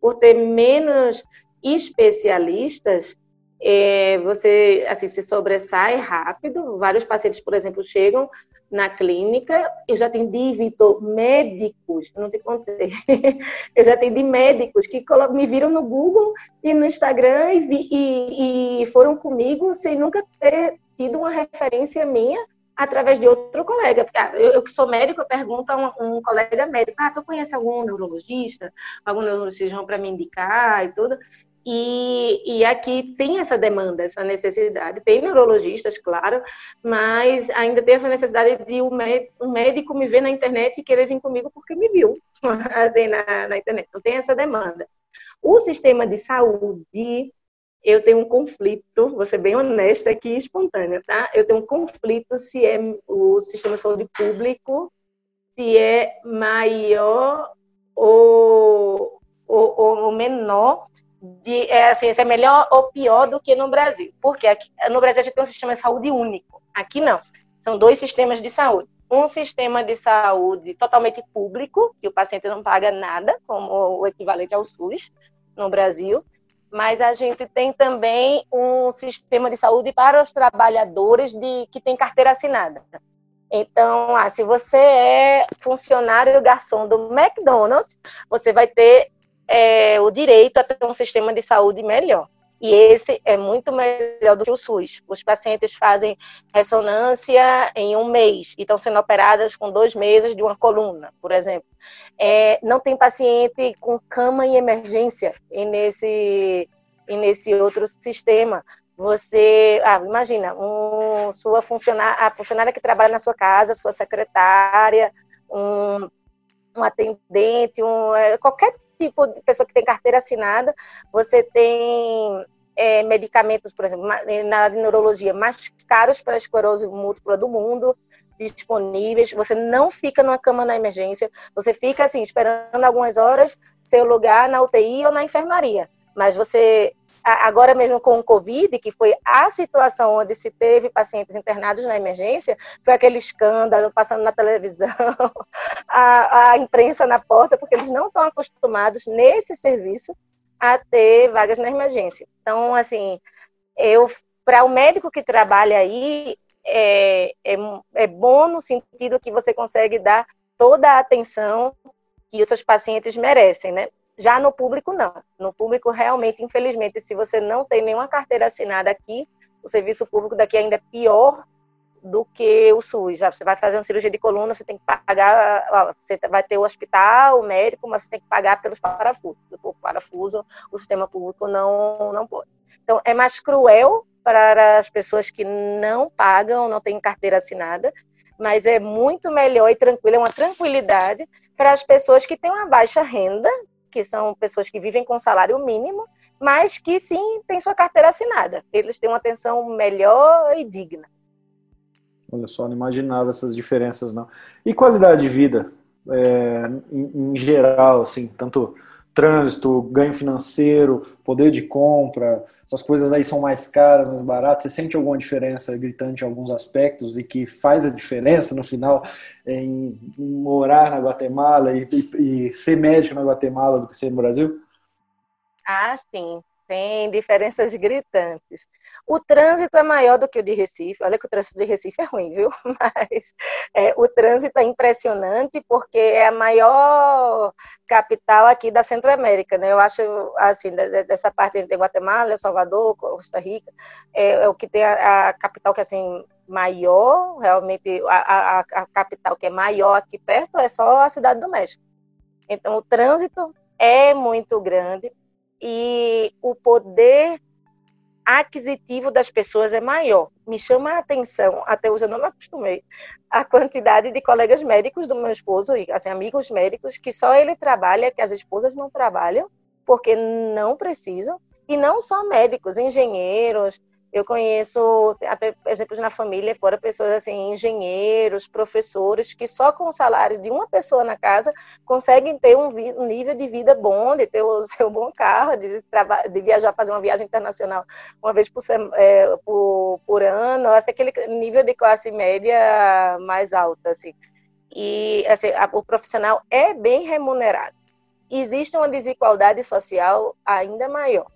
Por ter menos especialistas, é, você assim se sobressai rápido. Vários pacientes, por exemplo, chegam na clínica, eu já atendi, Vitor, médicos, não te contei, eu já atendi médicos que me viram no Google e no Instagram e, vi, e, e foram comigo sem nunca ter tido uma referência minha através de outro colega. Ah, eu, eu, que sou médico, eu pergunto a um, um, colega médico, ah, tu conhece algum neurologista, algum neurocirurgião para me indicar e tudo? E, e, aqui tem essa demanda, essa necessidade. Tem neurologistas, claro, mas ainda tem essa necessidade de um médico me ver na internet e querer vir comigo porque me viu assim, na, na internet. Então tem essa demanda. O sistema de saúde, eu tenho um conflito, vou ser bem honesta aqui espontânea, tá? Eu tenho um conflito se é o sistema de saúde público se é maior ou, ou, ou menor de, é, assim, se é melhor ou pior do que no Brasil. Porque aqui, no Brasil a gente tem um sistema de saúde único. Aqui não. São dois sistemas de saúde. Um sistema de saúde totalmente público, que o paciente não paga nada, como o equivalente ao SUS no Brasil. Mas a gente tem também um sistema de saúde para os trabalhadores de, que tem carteira assinada. Então, ah, se você é funcionário garçom do McDonald's, você vai ter é, o direito a ter um sistema de saúde melhor. E esse é muito melhor do que o SUS. Os pacientes fazem ressonância em um mês e estão sendo operadas com dois meses de uma coluna, por exemplo. É, não tem paciente com cama em emergência nesse, nesse outro sistema. Você, ah, imagina, um, sua funcionária, a funcionária que trabalha na sua casa, sua secretária, um, um atendente, um, é, qualquer tipo de pessoa que tem carteira assinada, você tem é, medicamentos, por exemplo, na área de neurologia, mais caros para a esclerose múltipla do mundo, disponíveis. Você não fica numa cama na emergência, você fica assim, esperando algumas horas seu lugar na UTI ou na enfermaria. Mas você agora mesmo com o Covid, que foi a situação onde se teve pacientes internados na emergência, foi aquele escândalo passando na televisão, a, a imprensa na porta, porque eles não estão acostumados nesse serviço a ter vagas na emergência. Então, assim, eu para o médico que trabalha aí, é, é, é bom no sentido que você consegue dar toda a atenção que os seus pacientes merecem, né? Já no público, não. No público, realmente, infelizmente, se você não tem nenhuma carteira assinada aqui, o serviço público daqui ainda é pior do que o SUS. Já você vai fazer uma cirurgia de coluna, você tem que pagar, você vai ter o hospital, o médico, mas você tem que pagar pelos parafusos. Por parafuso, o sistema público não, não pode. Então, é mais cruel para as pessoas que não pagam, não têm carteira assinada, mas é muito melhor e tranquilo, é uma tranquilidade para as pessoas que têm uma baixa renda, que são pessoas que vivem com salário mínimo, mas que sim têm sua carteira assinada. Eles têm uma atenção melhor e digna. Olha só, não imaginava essas diferenças, não. E qualidade de vida, é, em, em, geral, assim, tanto trânsito, ganho financeiro, poder de compra, essas coisas aí são mais caras, mais baratas. Você sente alguma diferença gritante em alguns aspectos e que faz a diferença no final em morar na Guatemala e, e, e ser médico na Guatemala do que ser no Brasil? Ah, sim tem diferenças gritantes. O trânsito é maior do que o de Recife. Olha que o trânsito de Recife é ruim, viu? Mas é, o trânsito é impressionante porque é a maior capital aqui da Centro-América, né? Eu acho, assim, dessa parte entre Guatemala, Salvador, Costa Rica, é, é o que tem a, a, capital que, assim, maior, realmente, a, a, a capital que é maior aqui perto é só a Cidade do México. Então, o trânsito é muito grande e o poder aquisitivo das pessoas é maior. Me chama a atenção, até hoje eu não me acostumei, a quantidade de colegas médicos do meu esposo, assim, amigos médicos, que só ele trabalha, que as esposas não trabalham, porque não precisam, e não só médicos, engenheiros, eu conheço até exemplos na família, fora pessoas assim, engenheiros, professores, que só com o salário de uma pessoa na casa conseguem ter um, um nível de vida bom, de ter o seu bom carro, de, de viajar, fazer uma viagem internacional uma vez por, é, por, por ano, assim, aquele nível de classe média mais alta, assim. E assim, a, o profissional é bem remunerado. Existe uma desigualdade social ainda maior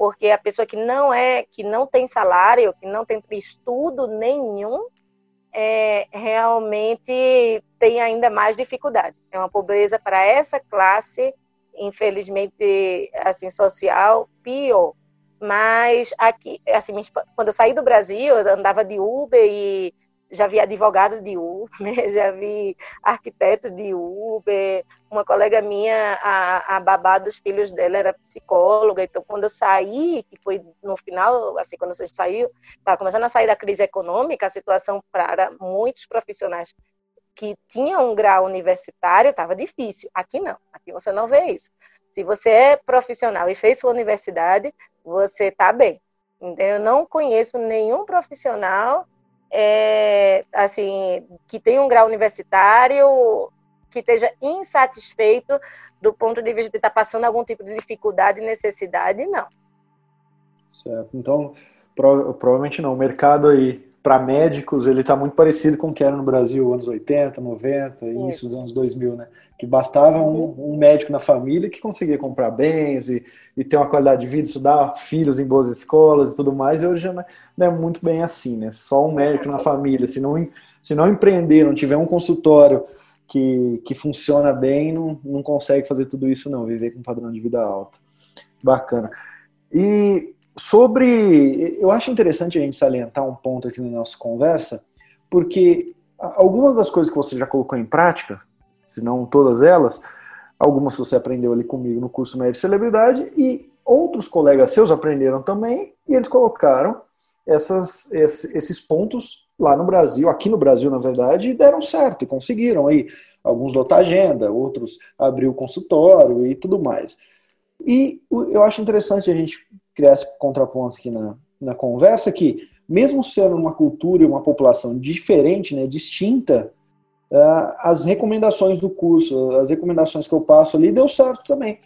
porque a pessoa que não é, que não tem salário, que não tem estudo nenhum, é, realmente tem ainda mais dificuldade. É uma pobreza para essa classe, infelizmente, assim, social, pior. Mas aqui, assim, quando eu saí do Brasil, eu andava de Uber e já vi advogado de Uber, já vi arquiteto de Uber, uma colega minha, a, a babá dos filhos dela era psicóloga, então quando eu saí, que foi no final, assim, quando você saiu, estava começando a sair da crise econômica, a situação para muitos profissionais que tinham um grau universitário estava difícil. Aqui não, aqui você não vê isso. Se você é profissional e fez sua universidade, você está bem. Eu não conheço nenhum profissional é, assim, que tem um grau universitário, que esteja insatisfeito do ponto de vista de estar passando algum tipo de dificuldade e necessidade, não. Certo. Então, prova provavelmente não. O mercado aí para médicos, ele está muito parecido com o que era no Brasil, anos 80, 90, início dos anos 2000, né? Que bastava um, uhum. um, médico na família que conseguia comprar bens e, e, ter uma qualidade de vida, estudar filhos em boas escolas e tudo mais, e hoje já não é, não é muito bem assim, né? Só um médico na família, se não, se não empreender, não tiver um consultório que, que funciona bem, não, não consegue fazer tudo isso não, viver com um padrão de vida alto. Bacana. E sobre. Eu acho interessante a gente salientar um ponto aqui na nossa conversa, porque algumas das coisas que você já colocou em prática, se não todas elas, algumas você aprendeu ali comigo no curso Médio Celebridade, e outros colegas seus aprenderam também, e eles colocaram essas, esses pontos lá no Brasil, aqui no Brasil, na verdade, e deram certo, e conseguiram aí. Alguns lotar agenda, outros abrir o consultório e tudo mais. E eu acho interessante a gente criar esse contraponto aqui na, na conversa, que mesmo sendo uma cultura e uma população diferente, né, distinta, uh, as recomendações do curso, as recomendações que eu passo ali, deu certo também.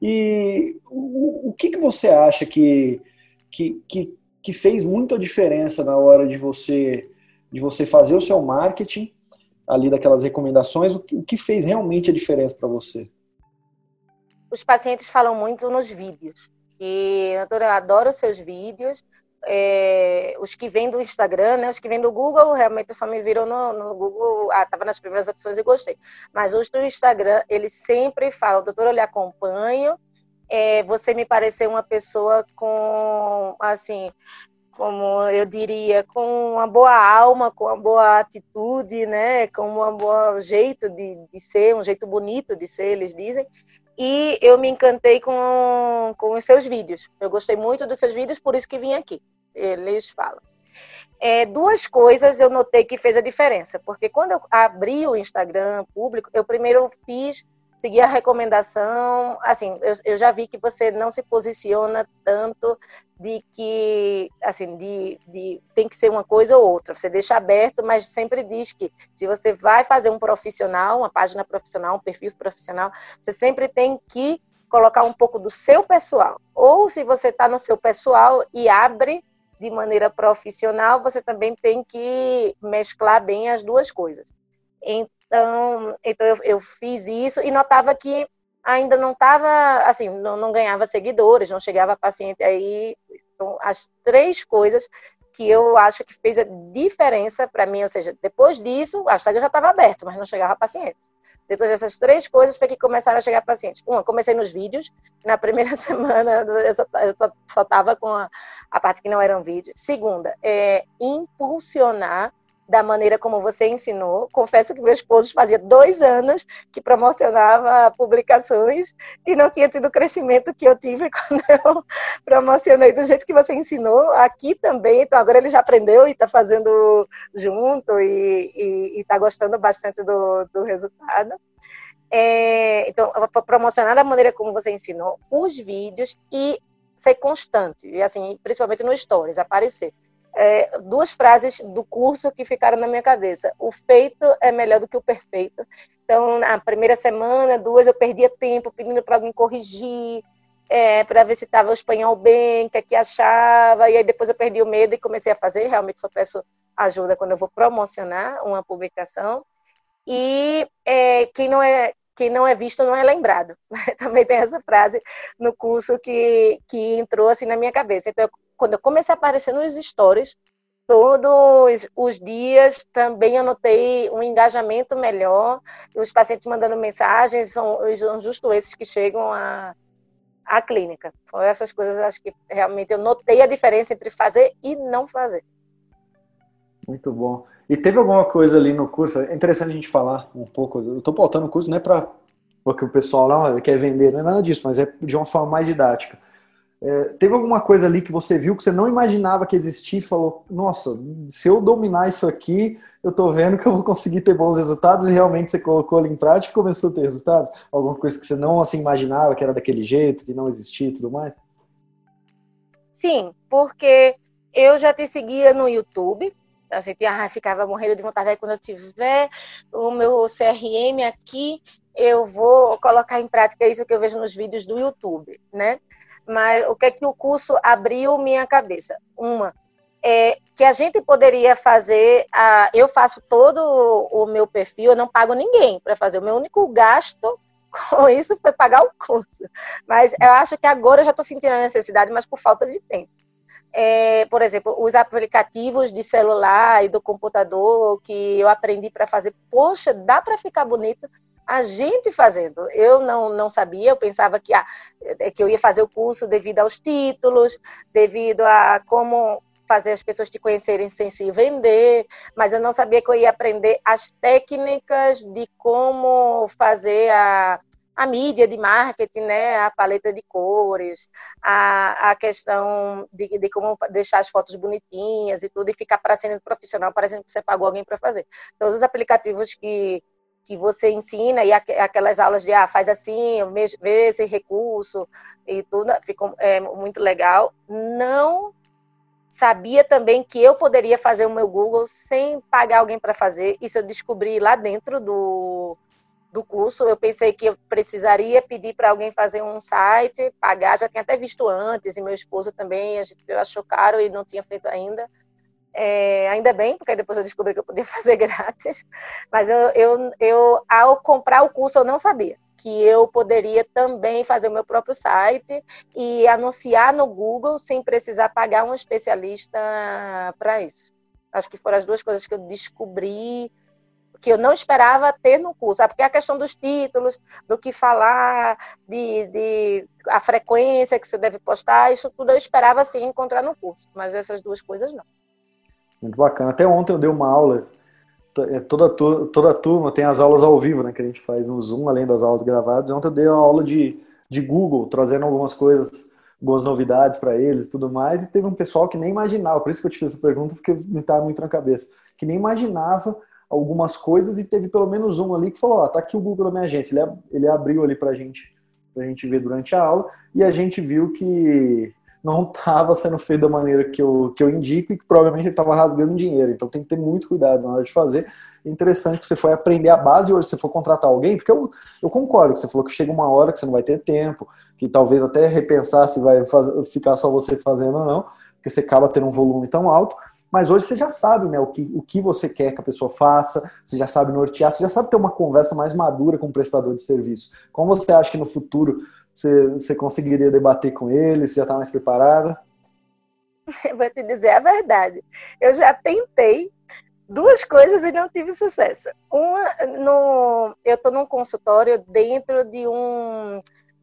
E o, o que, que você acha que, que, que, que fez muita diferença na hora de você, de você fazer o seu marketing ali daquelas recomendações? O que, o que fez realmente a diferença para você? Os pacientes falam muito nos vídeos. E, doutora, eu adoro seus vídeos. É, os que vêm do Instagram, né? Os que vêm do Google, realmente só me viram no, no Google. Ah, estava nas primeiras opções e gostei. Mas os do Instagram, eles sempre falam, doutora, eu lhe acompanho. É, você me pareceu uma pessoa com, assim, como eu diria, com uma boa alma, com uma boa atitude, né? Com um bom jeito de, de ser, um jeito bonito de ser, eles dizem e eu me encantei com, com os seus vídeos. Eu gostei muito dos seus vídeos, por isso que vim aqui. Eles falam. É, duas coisas eu notei que fez a diferença, porque quando eu abri o Instagram público, eu primeiro fiz seguir a recomendação. Assim, eu, eu, já vi que você não se posiciona tanto de que, assim, de, de tem que ser uma coisa ou outra. Você deixa aberto, mas sempre diz que se você vai fazer um profissional, uma página profissional, um perfil profissional, você sempre tem que colocar um pouco do seu pessoal. Ou se você está no seu pessoal e abre de maneira profissional, você também tem que mesclar bem as duas coisas. Então, então eu, eu fiz isso e notava que ainda não estava, assim, não, não, ganhava seguidores, não chegava paciente aí. Então, as três coisas que eu acho que fez a diferença para mim, ou seja, depois disso, a Instagram já estava aberto, mas não chegava pacientes. Depois dessas três coisas foi que começaram a chegar pacientes. Uma, comecei nos vídeos. Na primeira semana eu só estava com a, a, parte que não eram vídeos. Segunda, é impulsionar da maneira como você ensinou. Confesso que meu esposo fazia dois anos que promocionava publicações e não tinha tido o crescimento que eu tive quando eu promocionei do jeito que você ensinou aqui também. Então agora ele já aprendeu e está fazendo junto e está gostando bastante do, do resultado. É, então, promocionar da maneira como você ensinou os vídeos e ser constante, e assim, principalmente no Stories, aparecer é, duas frases do curso que ficaram na minha cabeça. O feito é melhor do que o perfeito. Então, na primeira semana, duas, eu perdia tempo pedindo para alguém corrigir, é, para ver se estava o espanhol bem, o que, é que achava. E aí depois eu perdi o medo e comecei a fazer. Realmente só peço ajuda quando eu vou promocionar uma publicação. E é, quem não é quem não é visto não é lembrado. Também tem essa frase no curso que, que entrou assim na minha cabeça. Então, eu quando eu comecei a aparecer nos stories, todos os dias também eu notei um engajamento melhor. Os pacientes mandando mensagens são, são justo esses que chegam à, à clínica. Foram essas coisas, acho que realmente eu notei a diferença entre fazer e não fazer. Muito bom. E teve alguma coisa ali no curso? É interessante a gente falar um pouco. Eu estou pautando o curso não é para porque o pessoal lá quer vender, não é nada disso, mas é de uma forma mais didática. É, teve alguma coisa ali que você viu que você não imaginava que existia e falou: Nossa, se eu dominar isso aqui, eu tô vendo que eu vou conseguir ter bons resultados e realmente você colocou ali em prática e começou a ter resultados? Alguma coisa que você não assim imaginava que era daquele jeito, que não existia e tudo mais? Sim, porque eu já te seguia no YouTube, Assim, ah, ficava morrendo de vontade. Aí quando eu tiver o meu CRM aqui, eu vou colocar em prática isso que eu vejo nos vídeos do YouTube, né? Mas o que é que o curso abriu minha cabeça? Uma, é que a gente poderia fazer. A, eu faço todo o meu perfil, eu não pago ninguém para fazer. O meu único gasto com isso foi pagar o curso. Mas eu acho que agora eu já estou sentindo a necessidade, mas por falta de tempo. É, por exemplo, os aplicativos de celular e do computador que eu aprendi para fazer, poxa, dá para ficar bonito a gente fazendo. Eu não, não sabia, eu pensava que, ah, que eu ia fazer o curso devido aos títulos, devido a como fazer as pessoas te conhecerem sem se vender, mas eu não sabia que eu ia aprender as técnicas de como fazer a, a mídia de marketing, né, a paleta de cores, a, a questão de, de como deixar as fotos bonitinhas e tudo, e ficar parecendo profissional, parecendo que você pagou alguém para fazer. Todos os aplicativos que, que você ensina e aquelas aulas de ah, faz assim, vê esse recurso e tudo, ficou é, muito legal. Não sabia também que eu poderia fazer o meu Google sem pagar alguém para fazer. Isso eu descobri lá dentro do, do curso. Eu pensei que eu precisaria pedir para alguém fazer um site, pagar. Já tinha até visto antes, e meu esposo também. A gente achou caro e não tinha feito ainda. É, ainda bem, porque depois eu descobri que eu podia fazer grátis. Mas eu, eu, eu, ao comprar o curso, eu não sabia que eu poderia também fazer o meu próprio site e anunciar no Google sem precisar pagar um especialista para isso. Acho que foram as duas coisas que eu descobri que eu não esperava ter no curso, porque a questão dos títulos, do que falar, de, de, a frequência que você deve postar, isso tudo eu esperava sim encontrar no curso, mas essas duas coisas não. Muito bacana. Até ontem eu dei uma aula é, toda, toda turma tem as aulas ao vivo, né? Que a gente faz no Zoom, além das aulas gravadas. Ontem eu dei uma aula de, de Google, trazendo algumas coisas, boas novidades para eles tudo mais. E teve um pessoal que nem imaginava, por isso que eu te fiz essa pergunta, porque me estava muito na cabeça, que nem imaginava algumas coisas e teve pelo menos um ali que falou: Ó, tá aqui o Google da minha agência. Ele, ele abriu ali para gente, a gente ver durante a aula e a gente viu que não estava sendo feito da maneira que eu, que eu indico e que provavelmente ele estava rasgando dinheiro. Então tem que ter muito cuidado na hora de fazer. É interessante que você foi aprender a base hoje, se for contratar alguém, porque eu, eu concordo que você falou que chega uma hora que você não vai ter tempo, que talvez até repensar se vai fazer, ficar só você fazendo ou não, porque você acaba tendo um volume tão alto. Mas hoje você já sabe né, o, que, o que você quer que a pessoa faça, você já sabe nortear, você já sabe ter uma conversa mais madura com o prestador de serviço. Como você acha que no futuro você, você conseguiria debater com ele? Você já está mais preparada? Vou te dizer a verdade. Eu já tentei duas coisas e não tive sucesso. Uma, no, eu estou num consultório dentro de um,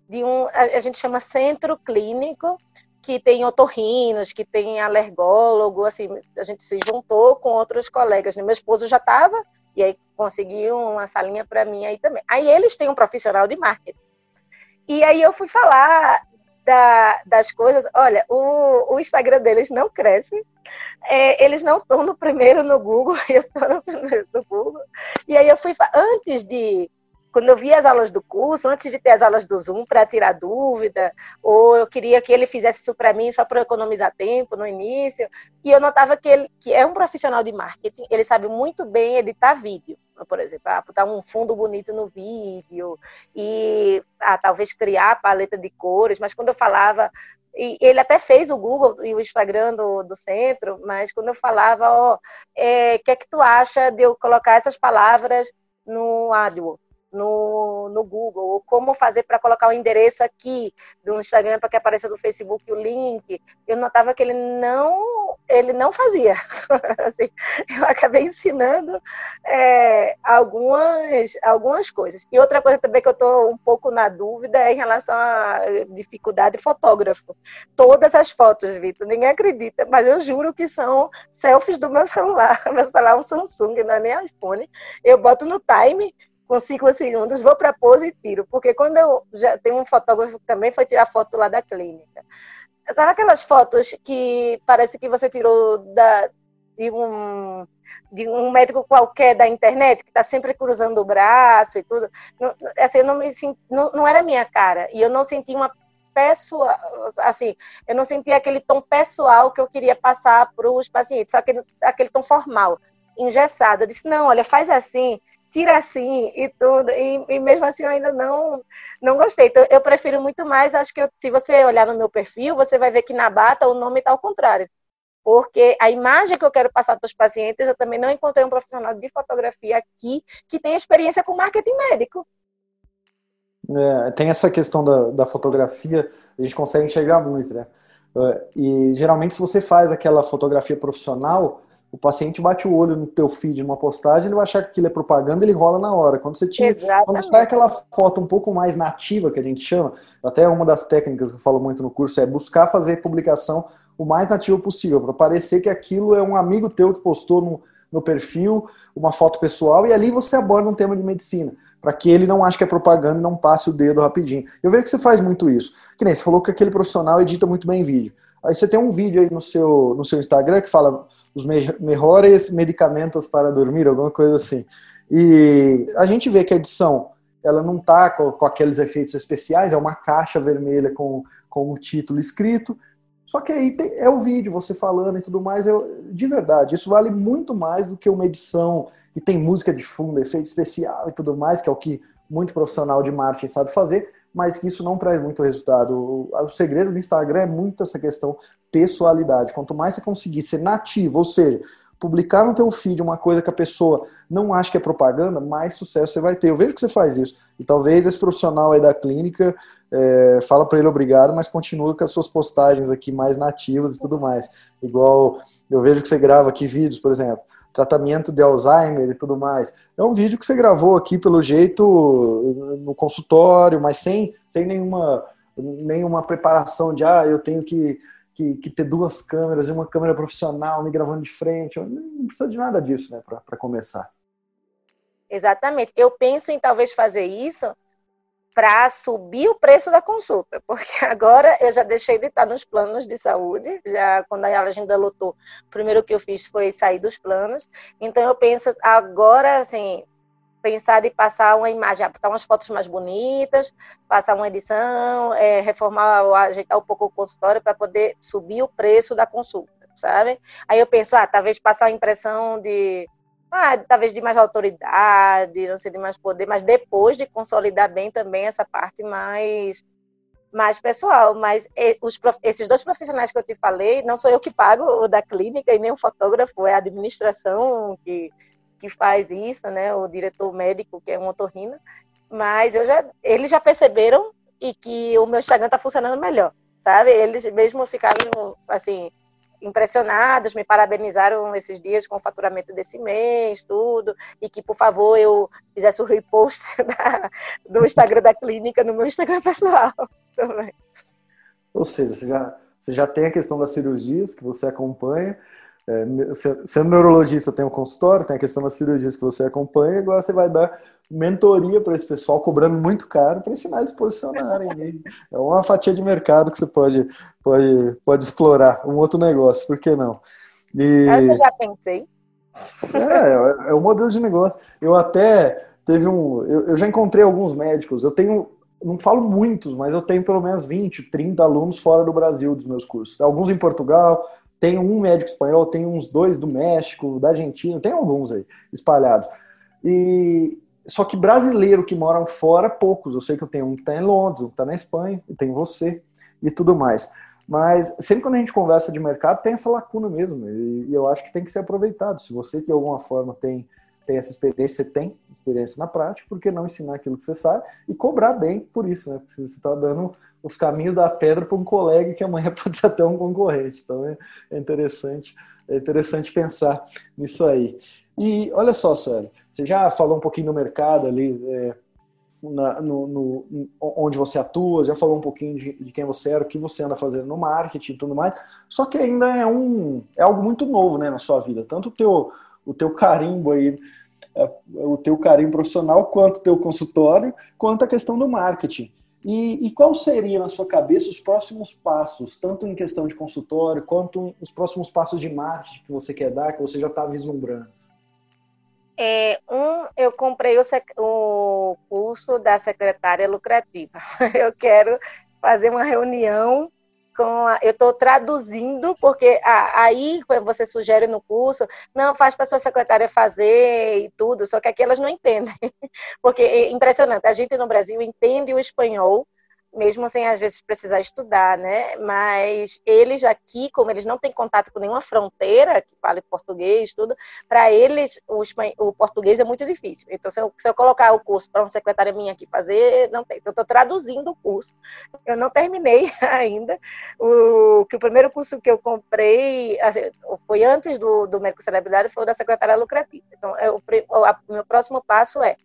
de um, a gente chama centro clínico, que tem otorrinos, que tem alergólogo, assim, a gente se juntou com outros colegas. Meu esposo já estava, e aí conseguiu uma salinha para mim aí também. Aí eles têm um profissional de marketing. E aí eu fui falar da, das coisas. Olha, o, o Instagram deles não cresce. É, eles não estão no primeiro no Google, eu estou no primeiro no Google. E aí eu fui, antes de quando eu vi as aulas do curso, antes de ter as aulas do Zoom para tirar dúvida, ou eu queria que ele fizesse isso para mim só para economizar tempo no início, e eu notava que ele que é um profissional de marketing, ele sabe muito bem editar vídeo, por exemplo, ah, botar um fundo bonito no vídeo e ah, talvez criar a paleta de cores, mas quando eu falava e ele até fez o Google e o Instagram do, do centro, mas quando eu falava, ó, oh, é, que é que tu acha de eu colocar essas palavras no AdWords? no, no Google, ou como fazer para colocar o endereço aqui do Instagram para que apareça no Facebook o link, eu notava que ele não ele não fazia. assim, eu acabei ensinando é, algumas, algumas coisas. E outra coisa também que eu estou um pouco na dúvida é em relação à dificuldade fotógrafo. Todas as fotos, Vitor, ninguém acredita, mas eu juro que são selfies do meu celular. Meu celular é um Samsung, não é nem iPhone. Eu boto no time com cinco segundos, vou para pose e tiro. Porque quando eu já tenho um fotógrafo que também foi tirar foto lá da clínica. Sabe aquelas fotos que parece que você tirou da, de um de um médico qualquer da internet que está sempre cruzando o braço e tudo. Não, assim, eu não me senti, não, não era minha cara e eu não senti uma pessoal, assim, eu não sentia aquele tom pessoal que eu queria passar para os pacientes, aquele, aquele tom formal, engessado. Eu disse, não, olha, faz assim, tira assim e tudo, e, e, mesmo assim eu ainda não, não gostei. Então, eu prefiro muito mais, acho que eu, se você olhar no meu perfil, você vai ver que na bata o nome está ao contrário. Porque a imagem que eu quero passar para os pacientes, eu também não encontrei um profissional de fotografia aqui que tenha experiência com marketing médico. É, tem essa questão da, da fotografia, a gente consegue enxergar muito, né? É, e geralmente, se você faz aquela fotografia profissional, o paciente bate o olho no teu feed numa postagem, ele vai achar que aquilo é propaganda, ele rola na hora. Quando você tira, Exatamente. quando sai aquela foto um pouco mais nativa que a gente chama, até uma das técnicas que eu falo muito no curso é buscar fazer publicação o mais nativo possível, para parecer que aquilo é um amigo teu que postou no, no perfil, uma foto pessoal, e ali você aborda um tema de medicina para que ele não ache que é propaganda e não passe o dedo rapidinho. Eu vejo que você faz muito isso. Que nem você falou que aquele profissional edita muito bem vídeo. Aí você tem um vídeo aí no seu, no seu Instagram que fala os melhores medicamentos para dormir, alguma coisa assim. E a gente vê que a edição ela não tá com, com aqueles efeitos especiais, é uma caixa vermelha com, com o título escrito. Só que aí tem, é o vídeo, você falando e tudo mais. Eu, de verdade, isso vale muito mais do que uma edição que tem música de fundo, efeito especial e tudo mais, que é o que muito profissional de marketing sabe fazer mas que isso não traz muito resultado. O, segredo do Instagram é muito essa questão pessoalidade. Quanto mais você conseguir ser nativo, ou seja, publicar no teu feed uma coisa que a pessoa não acha que é propaganda, mais sucesso você vai ter. Eu vejo que você faz isso. E talvez esse profissional aí da clínica é, fala para ele obrigado, mas continua com as suas postagens aqui mais nativas e tudo mais. Igual eu vejo que você grava aqui vídeos, por exemplo tratamento de Alzheimer e tudo mais. É um vídeo que você gravou aqui, pelo jeito, no consultório, mas sem, sem nenhuma, nenhuma preparação de, ah, eu tenho que, que, que ter duas câmeras e uma câmera profissional me gravando de frente. Não precisa de nada disso, né, para começar. Exatamente. Eu penso em talvez fazer isso para subir o preço da consulta, porque agora eu já deixei de estar nos planos de saúde, já quando a agenda lotou, o primeiro que eu fiz foi sair dos planos, então eu penso agora, assim, pensar em passar uma imagem, botar umas fotos mais bonitas, passar uma edição, é, reformar, ajeitar um pouco o consultório para poder subir o preço da consulta, sabe? Aí eu penso, ah, talvez passar a impressão de ah, talvez de mais autoridade, não sei, de mais poder, mas depois de consolidar bem também essa parte mais mais pessoal, mas os, esses dois profissionais que eu te falei, não sou eu que pago o da clínica e nem o fotógrafo, é a administração que, que faz isso, né, o diretor médico, que é um otorrino, mas eu já, eles já perceberam e que o meu Instagram está funcionando melhor, sabe? Eles mesmo ficaram, assim, impressionados, me parabenizaram esses dias com o faturamento desse mês, tudo, e que, por favor, eu fizesse o repost da, do Instagram da clínica no meu Instagram pessoal também. Ou seja, você já, você já tem a questão das cirurgias que você acompanha, é, sendo neurologista tem um consultório, tem a questão das cirurgias que você acompanha, agora você vai dar mentoria para esse pessoal, cobrando muito caro para ensinar eles a posicionarem. é uma fatia de mercado que você pode, pode, pode explorar, um outro negócio, por que não? E... Eu já pensei. É, é um modelo de negócio. Eu até teve um. Eu, eu já encontrei alguns médicos, eu tenho não falo muitos, mas eu tenho pelo menos 20, 30 alunos fora do Brasil dos meus cursos. Alguns em Portugal, tem um médico espanhol, tem uns dois do México, da Argentina, tem alguns aí espalhados. E só que brasileiro que moram fora, poucos. Eu sei que eu tenho um que está em Londres, um que está na Espanha, e tem você e tudo mais. Mas sempre quando a gente conversa de mercado, tem essa lacuna mesmo. E, eu acho que tem que ser aproveitado. Se você de alguma forma tem, tem essa experiência, você tem experiência na prática, por que não ensinar aquilo que você sabe e cobrar bem por isso, né? Porque você está dando os caminhos da pedra para um colega que amanhã pode ser até um concorrente. Então é, é interessante, é interessante pensar nisso aí. E olha só, Sueli, você já falou um pouquinho do mercado ali, é, na, no, no, onde você atua, já falou um pouquinho de, de, quem você era, o que você anda fazendo no marketing e tudo mais, só que ainda é, um, é algo muito novo né, na sua vida, tanto o teu, o teu carimbo aí, é, o teu carimbo profissional, quanto o teu consultório, quanto a questão do marketing. E, e, qual seria na sua cabeça os próximos passos, tanto em questão de consultório, quanto os próximos passos de marketing que você quer dar, que você já está vislumbrando? É, um, eu comprei o, o, curso da secretária lucrativa. Eu quero fazer uma reunião a, eu estou traduzindo, porque ah, aí você sugere no curso, não, faz para sua secretária fazer e tudo, só que aqui elas não entendem. Porque é impressionante, a gente no Brasil entende o espanhol, mesmo sem às vezes precisar estudar, né? Mas eles aqui, como eles não têm contato com nenhuma fronteira que fale português, tudo, para eles o, o, português é muito difícil. Então, se eu, se eu colocar o curso para uma secretária minha aqui fazer, não tem. Então, eu estou traduzindo o curso. Eu não terminei ainda. O que o primeiro curso que eu comprei assim, foi antes do, do Médico Celebridade, foi o da secretária lucrativa. Então, é, o, o meu próximo passo é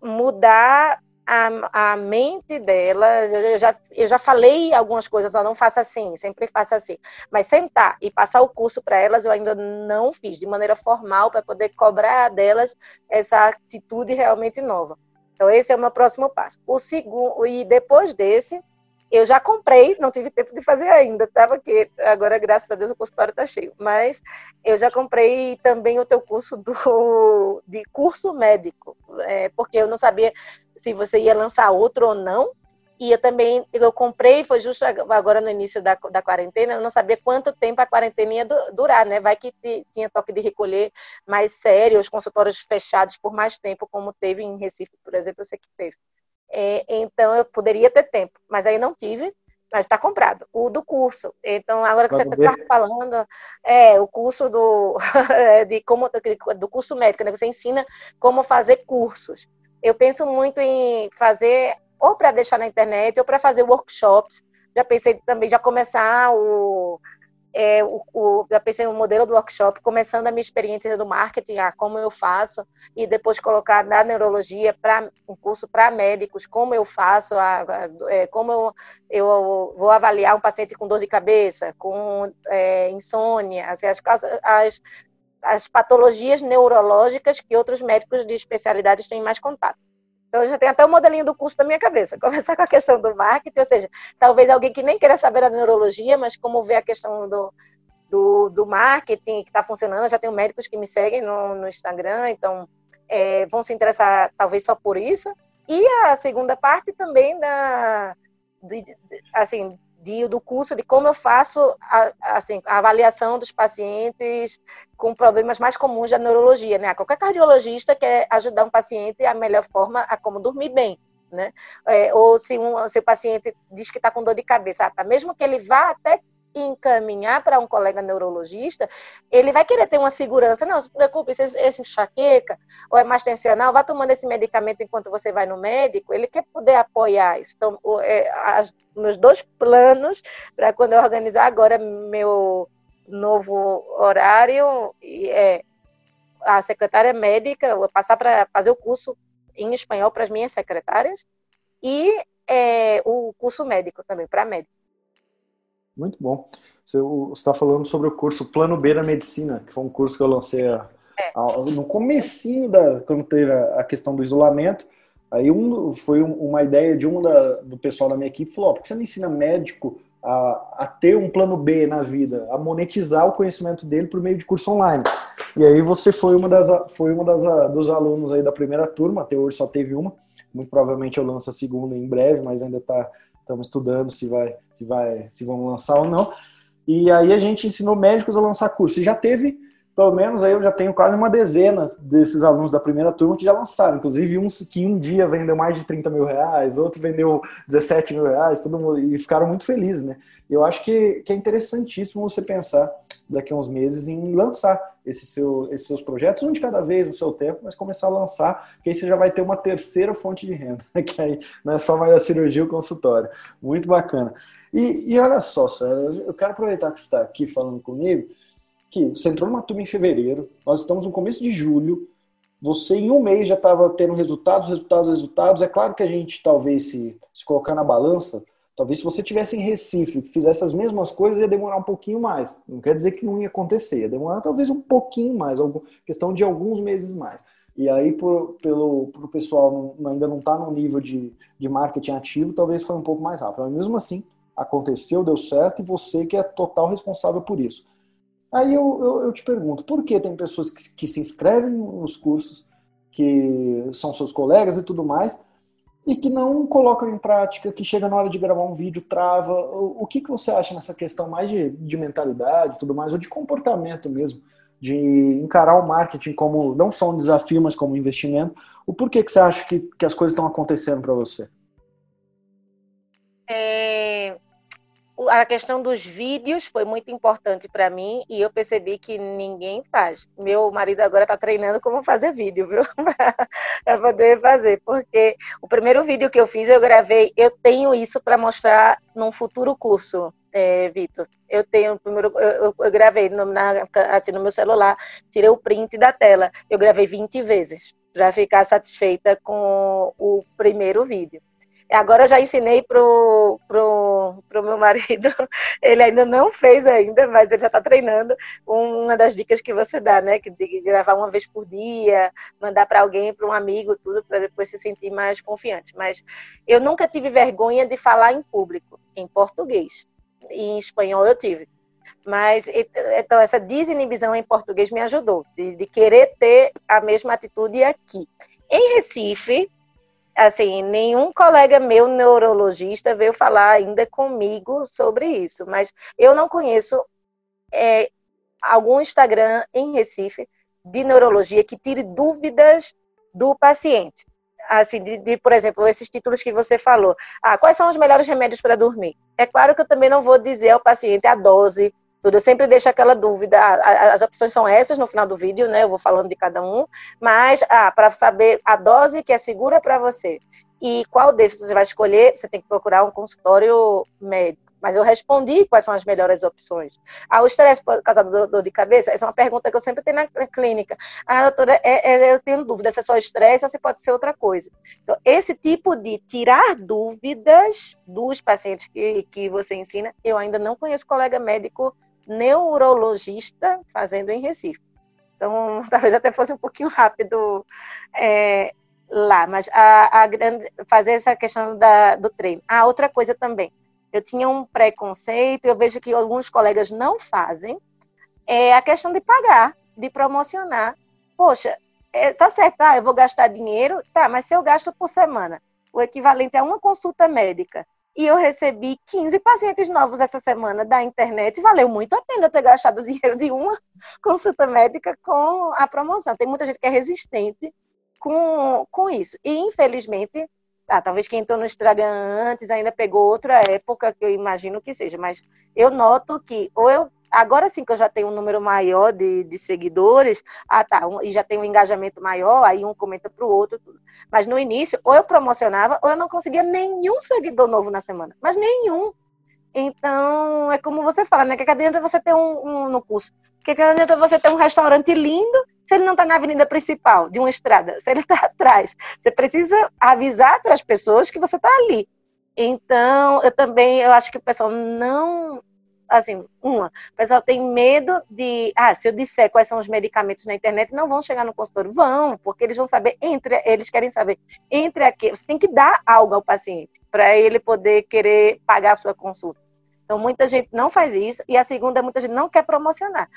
mudar a, a mente dela, eu já, eu já falei algumas coisas, não faça assim, sempre faça assim, mas sentar e passar o curso para elas eu ainda não fiz de maneira formal para poder cobrar delas essa atitude realmente nova. Então esse é o meu próximo passo. O segundo e depois desse eu já comprei, não tive tempo de fazer ainda, estava aqui. Agora, graças a Deus, o consultório está cheio. Mas eu já comprei também o teu curso do, de curso médico, é, porque eu não sabia se você ia lançar outro ou não. E eu também, eu comprei, foi justo agora no início da, da quarentena, eu não sabia quanto tempo a quarentena ia durar, né? Vai que tinha toque de recolher mais sério, os consultórios fechados por mais tempo, como teve em Recife, por exemplo, eu sei que teve. É, então eu poderia ter tempo, mas aí não tive, mas está comprado. O do curso. Então, agora que você está falando, é o curso do, é, de como, do curso médico, né? Você ensina como fazer cursos. Eu penso muito em fazer ou para deixar na internet ou para fazer workshops. Já pensei também já começar o, é, o, o, já pensei no modelo do workshop, começando a minha experiência do marketing, a como eu faço, e depois colocar na neurologia para um curso para médicos, como eu faço, a, é, como eu, eu, vou avaliar um paciente com dor de cabeça, com é, insônia, assim, as, as, as patologias neurológicas que outros médicos de especialidades têm mais contato. Então, eu já tenho até o modelinho do curso da minha cabeça. Começar com a questão do marketing, ou seja, talvez alguém que nem queira saber a neurologia, mas como ver a questão do, do, do marketing que está funcionando. Eu já tenho médicos que me seguem no, no Instagram, então é, vão se interessar talvez só por isso. E a segunda parte também da, de, de, assim, de, do curso de como eu faço a, assim, a avaliação dos pacientes com problemas mais comuns da neurologia. Né? Qualquer cardiologista quer ajudar um paciente a melhor forma a como dormir bem. Né? É, ou se, um, se o paciente diz que está com dor de cabeça, ah, tá, mesmo que ele vá até encaminhar para um colega neurologista, ele vai querer ter uma segurança. Não, se preocupe, esse, esse enxaqueca ou é mais tensional, vá tomando esse medicamento enquanto você vai no médico, ele quer poder apoiar isso. Então, é, as, meus dois planos para quando eu organizar agora meu novo horário é a secretária médica, vou passar para fazer o curso em espanhol para as minhas secretárias e é, o curso médico também, para médico. Muito bom. Você está falando sobre o curso Plano B da Medicina, que foi um curso que eu lancei a, é. a, no comecinho da quando teve a, a, questão do isolamento. Aí um, foi um, uma ideia de um da, do pessoal da minha equipe, falou, oh, por que você não ensina médico a, a, ter um plano B na vida, a monetizar o conhecimento dele por meio de curso online. E aí você foi uma das foi uma das dos alunos aí da primeira turma, até hoje só teve uma. Muito provavelmente eu lanço a segunda em breve, mas ainda está estamos estudando se vai, se vai, se vamos lançar ou não. E aí a gente ensinou médicos a lançar curso. E já teve, pelo menos aí eu já tenho quase uma dezena desses alunos da primeira turma que já lançaram. Inclusive uns que um dia vendeu mais de 30 mil reais, outro vendeu 17 mil reais, todo mundo, e ficaram muito felizes, né? Eu acho que, que é interessantíssimo você pensar daqui a uns meses em lançar esse seu, esses seus projetos, um de cada vez no seu tempo, mas começar a lançar, que aí você já vai ter uma terceira fonte de renda, que aí não é só mais a cirurgia ou o consultório. Muito bacana. E, e olha só, eu quero aproveitar que você está aqui falando comigo, que você entrou numa turma em fevereiro, nós estamos no começo de julho, você em um mês já estava tendo resultados, resultados, resultados. É claro que a gente talvez se, se colocar na balança, Talvez se você tivesse em Recife, fizesse as mesmas coisas, ia demorar um pouquinho mais. Não quer dizer que não ia acontecer, ia demorar talvez um pouquinho mais, questão de alguns meses mais. E aí, por, pelo pro pessoal não, ainda não está no nível de, de marketing ativo, talvez foi um pouco mais rápido. Mas mesmo assim, aconteceu, deu certo, e você que é total responsável por isso. Aí eu, eu, eu te pergunto, por que tem pessoas que, que se inscrevem nos cursos, que são seus colegas e tudo mais, e que não colocam em prática, que chega na hora de gravar um vídeo, trava. O, o que, que você acha nessa questão mais de, de mentalidade tudo mais, ou de comportamento mesmo, de encarar o marketing como não só um desafio, mas como um investimento? O porquê que você acha que, que as coisas estão acontecendo para você? É, a questão dos vídeos foi muito importante para mim e eu percebi que ninguém faz. Meu marido agora está treinando como fazer vídeo, viu? para poder fazer, porque o primeiro vídeo que eu fiz eu gravei, eu tenho isso para mostrar num futuro curso, é, Vitor. Eu tenho primeiro, eu, eu gravei no, na, assim no meu celular, tirei o print da tela, eu gravei 20 vezes para ficar satisfeita com o primeiro vídeo. Agora eu já ensinei pro, pro, pro meu marido, ele ainda não fez ainda, mas ele já está treinando. Uma das dicas que você dá, né? Que de gravar uma vez por dia, mandar para alguém, para um amigo, tudo, para depois se sentir mais confiante. Mas eu nunca tive vergonha de falar em público, em português. E em espanhol eu tive. Mas então essa desinibição em português me ajudou, de, de querer ter a mesma atitude aqui. Em Recife, assim, nenhum colega meu neurologista veio falar ainda comigo sobre isso, mas eu não conheço é, algum Instagram em Recife de neurologia que tire dúvidas do paciente. Assim, de, de, por exemplo, esses títulos que você falou. Ah, quais são os melhores remédios para dormir? É claro que eu também não vou dizer ao paciente a dose tudo. Eu sempre deixo aquela dúvida. As opções são essas no final do vídeo, né? Eu vou falando de cada um, mas ah, para saber a dose que é segura para você e qual desses você vai escolher, você tem que procurar um consultório médico. Mas eu respondi quais são as melhores opções. Ah, o estresse causado dor, dor de cabeça? Essa é uma pergunta que eu sempre tenho na, na clínica. Ah, doutora, é, é, eu tenho dúvida se é só estresse ou se pode ser outra coisa. Então, esse tipo de tirar dúvidas dos pacientes que, que você ensina, eu ainda não conheço colega médico neurologista fazendo em Recife. Então, talvez até fosse um pouquinho rápido é, lá, mas a, a grande, fazer essa questão da, do treino. Ah, outra coisa também, eu tinha um preconceito, eu vejo que alguns colegas não fazem, é a questão de pagar, de promocionar. Poxa, é, tá certo, tá, eu vou gastar dinheiro, tá, mas se eu gasto por semana, o equivalente a uma consulta médica, e eu recebi 15 pacientes novos essa semana da internet. Valeu muito a pena ter gastado o dinheiro de uma consulta médica com a promoção. Tem muita gente que é resistente com, com isso. E, infelizmente, ah, talvez quem entrou no Instagram antes ainda pegou outra época, que eu imagino que seja, mas eu noto que, ou eu, agora sim que eu já tenho um número maior de, de seguidores, ah tá, um, e já tenho um engajamento maior, aí um comenta para o outro, mas no início, ou eu promocionava, ou eu não conseguia nenhum seguidor novo na semana, mas nenhum. Então, é como você fala, né? Que adianta você ter um, um no curso? Que adianta você ter um restaurante lindo se ele não está na avenida principal de uma estrada, se ele está atrás. Você precisa avisar para as pessoas que você está ali. Então, eu também, eu acho que o pessoal não, assim, uma, o pessoal tem medo de, ah, se eu disser quais são os medicamentos na internet, não vão chegar no consultório. Vão, porque eles vão saber, entre, eles querem saber, entre aqui, você tem que dar algo ao paciente, para ele poder querer pagar a sua consulta. Então, muita gente não faz isso, e a segunda, muita gente não quer promocionar.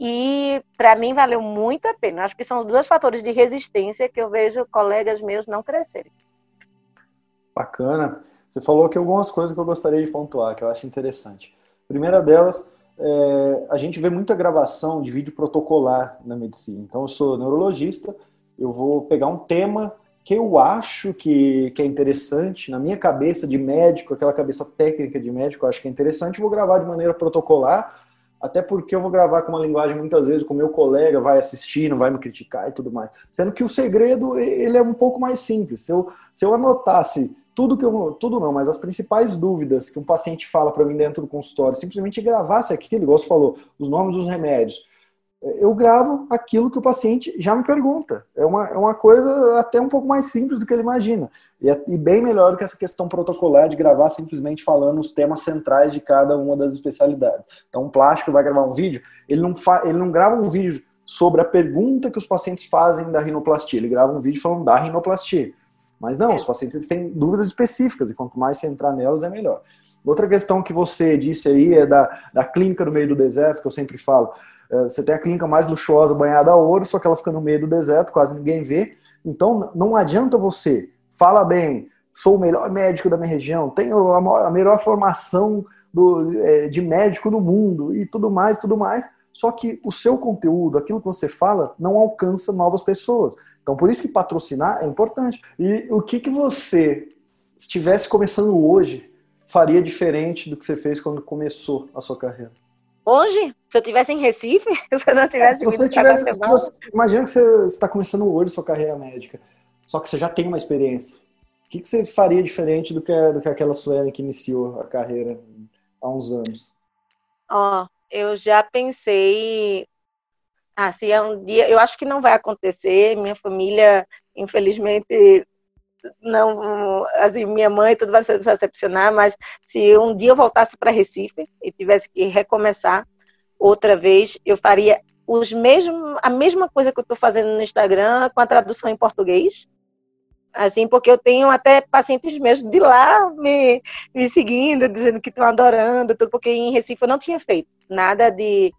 E para mim valeu muito a pena. Acho que são dois fatores de resistência que eu vejo colegas meus não crescerem. Bacana. Você falou que algumas coisas que eu gostaria de pontuar, que eu acho interessante. Primeira delas, é, a gente vê muita gravação de vídeo protocolar na medicina. Então, eu sou neurologista, eu vou pegar um tema que eu acho que, que é interessante, na minha cabeça de médico, aquela cabeça técnica de médico, eu acho que é interessante, vou gravar de maneira protocolar até porque eu vou gravar com uma linguagem muitas vezes com meu colega vai assistir, não vai me criticar e tudo mais. Sendo que o segredo ele é um pouco mais simples. Se eu, se eu anotasse tudo que eu tudo não, mas as principais dúvidas que um paciente fala para mim dentro do consultório, simplesmente gravasse aquilo, igual você falou, os nomes dos remédios, eu gravo aquilo que o paciente já me pergunta. É uma, é uma coisa até um pouco mais simples do que ele imagina. E, é, e bem melhor do que essa questão protocolar de gravar simplesmente falando os temas centrais de cada uma das especialidades. Então, um plástico vai gravar um vídeo, ele não, fa, ele não grava um vídeo sobre a pergunta que os pacientes fazem da rinoplastia, ele grava um vídeo falando da rinoplastia. Mas não, os pacientes têm dúvidas específicas e quanto mais você entrar nelas, é melhor. Outra questão que você disse aí é da, da clínica no meio do deserto, que eu sempre falo. É, você tem a clínica mais luxuosa banhada a ouro, só que ela fica no meio do deserto, quase ninguém vê. Então, não adianta você fala bem, sou o melhor médico da minha região, tenho a melhor formação do, é, de médico do mundo e tudo mais, tudo mais. Só que o seu conteúdo, aquilo que você fala, não alcança novas pessoas. Então, por isso que patrocinar é importante. E o que, que você, se estivesse começando hoje, faria diferente do que você fez quando começou a sua carreira? Hoje, se eu tivesse em Recife, se eu não tivesse é, se você tivesse, se você, Imagina que você está começando hoje sua carreira médica, só que você já tem uma experiência. O que, que você faria diferente do que, do que aquela Suelen que iniciou a carreira há uns anos? Ó, oh, eu já pensei. Ah, se é um dia. Eu acho que não vai acontecer. Minha família, infelizmente, não, assim, minha mãe tudo vai se decepcionar, mas se um dia eu voltasse para Recife e tivesse que recomeçar outra vez, eu faria os mesmos, a mesma coisa que eu estou fazendo no Instagram com a tradução em português. Assim, porque eu tenho até pacientes meus de lá me, me seguindo, dizendo que estão adorando, tudo, porque em Recife eu não tinha feito nada de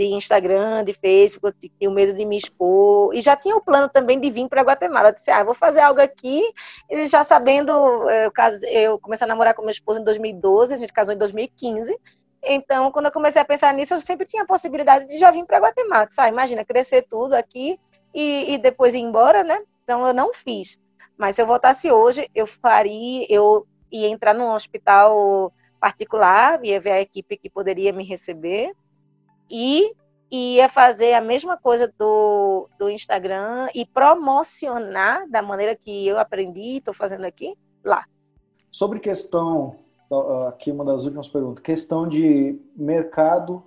de Instagram, de Facebook, eu tinha medo de me expor. E já tinha o plano também de vir para Guatemala. Eu disse, ah, vou fazer algo aqui, e já sabendo, eh, eu, eu comecei a namorar com minha esposa em 2012, a gente casou em 2015. Então, quando eu comecei a pensar nisso, eu sempre tinha a possibilidade de já vir para Guatemala. Disse, ah, imagina, crescer tudo aqui e, e depois ir embora, né? Então, eu não fiz. Mas se eu voltasse hoje, eu faria, eu ia entrar num hospital particular, ia ver a equipe que poderia me receber, e ia fazer a mesma coisa do, do Instagram e promocionar da maneira que eu aprendi, estou fazendo aqui, lá. Sobre questão, aqui uma das últimas perguntas, questão de mercado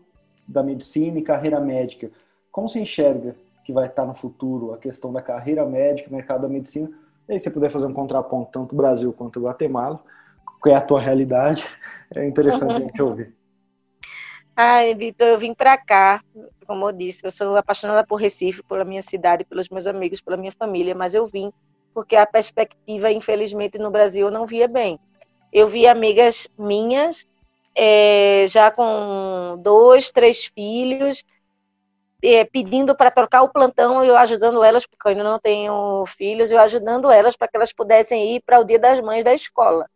da medicina e carreira médica. Como você enxerga que vai estar no futuro a questão da carreira médica, mercado da medicina? E aí você puder fazer um contraponto tanto Brasil quanto Guatemala, que é a tua realidade, é interessante a gente ouvir. Ai, Vitor, eu vim para cá, como eu disse, eu sou apaixonada por Recife, pela minha cidade, pelos meus amigos, pela minha família, mas eu vim porque a perspectiva, infelizmente, no Brasil eu não via bem. Eu vi amigas minhas é, já com dois, três filhos, é, pedindo para trocar o plantão, eu ajudando elas, porque eu ainda não tenho filhos, eu ajudando elas para que elas pudessem ir para o Dia das Mães da escola.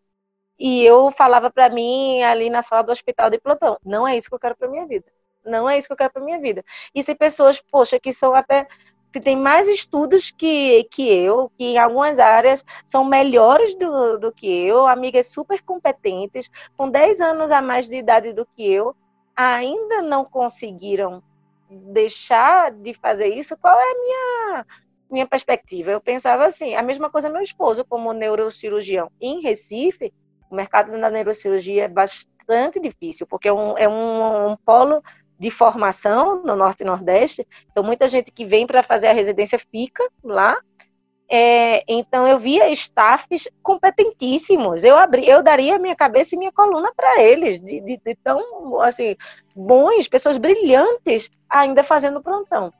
E eu falava para mim ali na sala do hospital de plantão, não é isso que eu quero para minha vida. Não é isso que eu quero para minha vida. E se pessoas, poxa, que são até que têm mais estudos que, que eu, que em algumas áreas são melhores do, do que eu, amigas super competentes, com 10 anos a mais de idade do que eu, ainda não conseguiram deixar de fazer isso, qual é a minha minha perspectiva? Eu pensava assim, a mesma coisa meu esposo como neurocirurgião em Recife, o mercado da neurocirurgia é bastante difícil, porque é um, é um, um polo de formação no Norte e Nordeste, então muita gente que vem para fazer a residência fica lá. É, então eu via staffs competentíssimos. Eu abri, eu daria minha cabeça e minha coluna para eles, de, de, de, tão assim bons, pessoas brilhantes ainda fazendo plantão.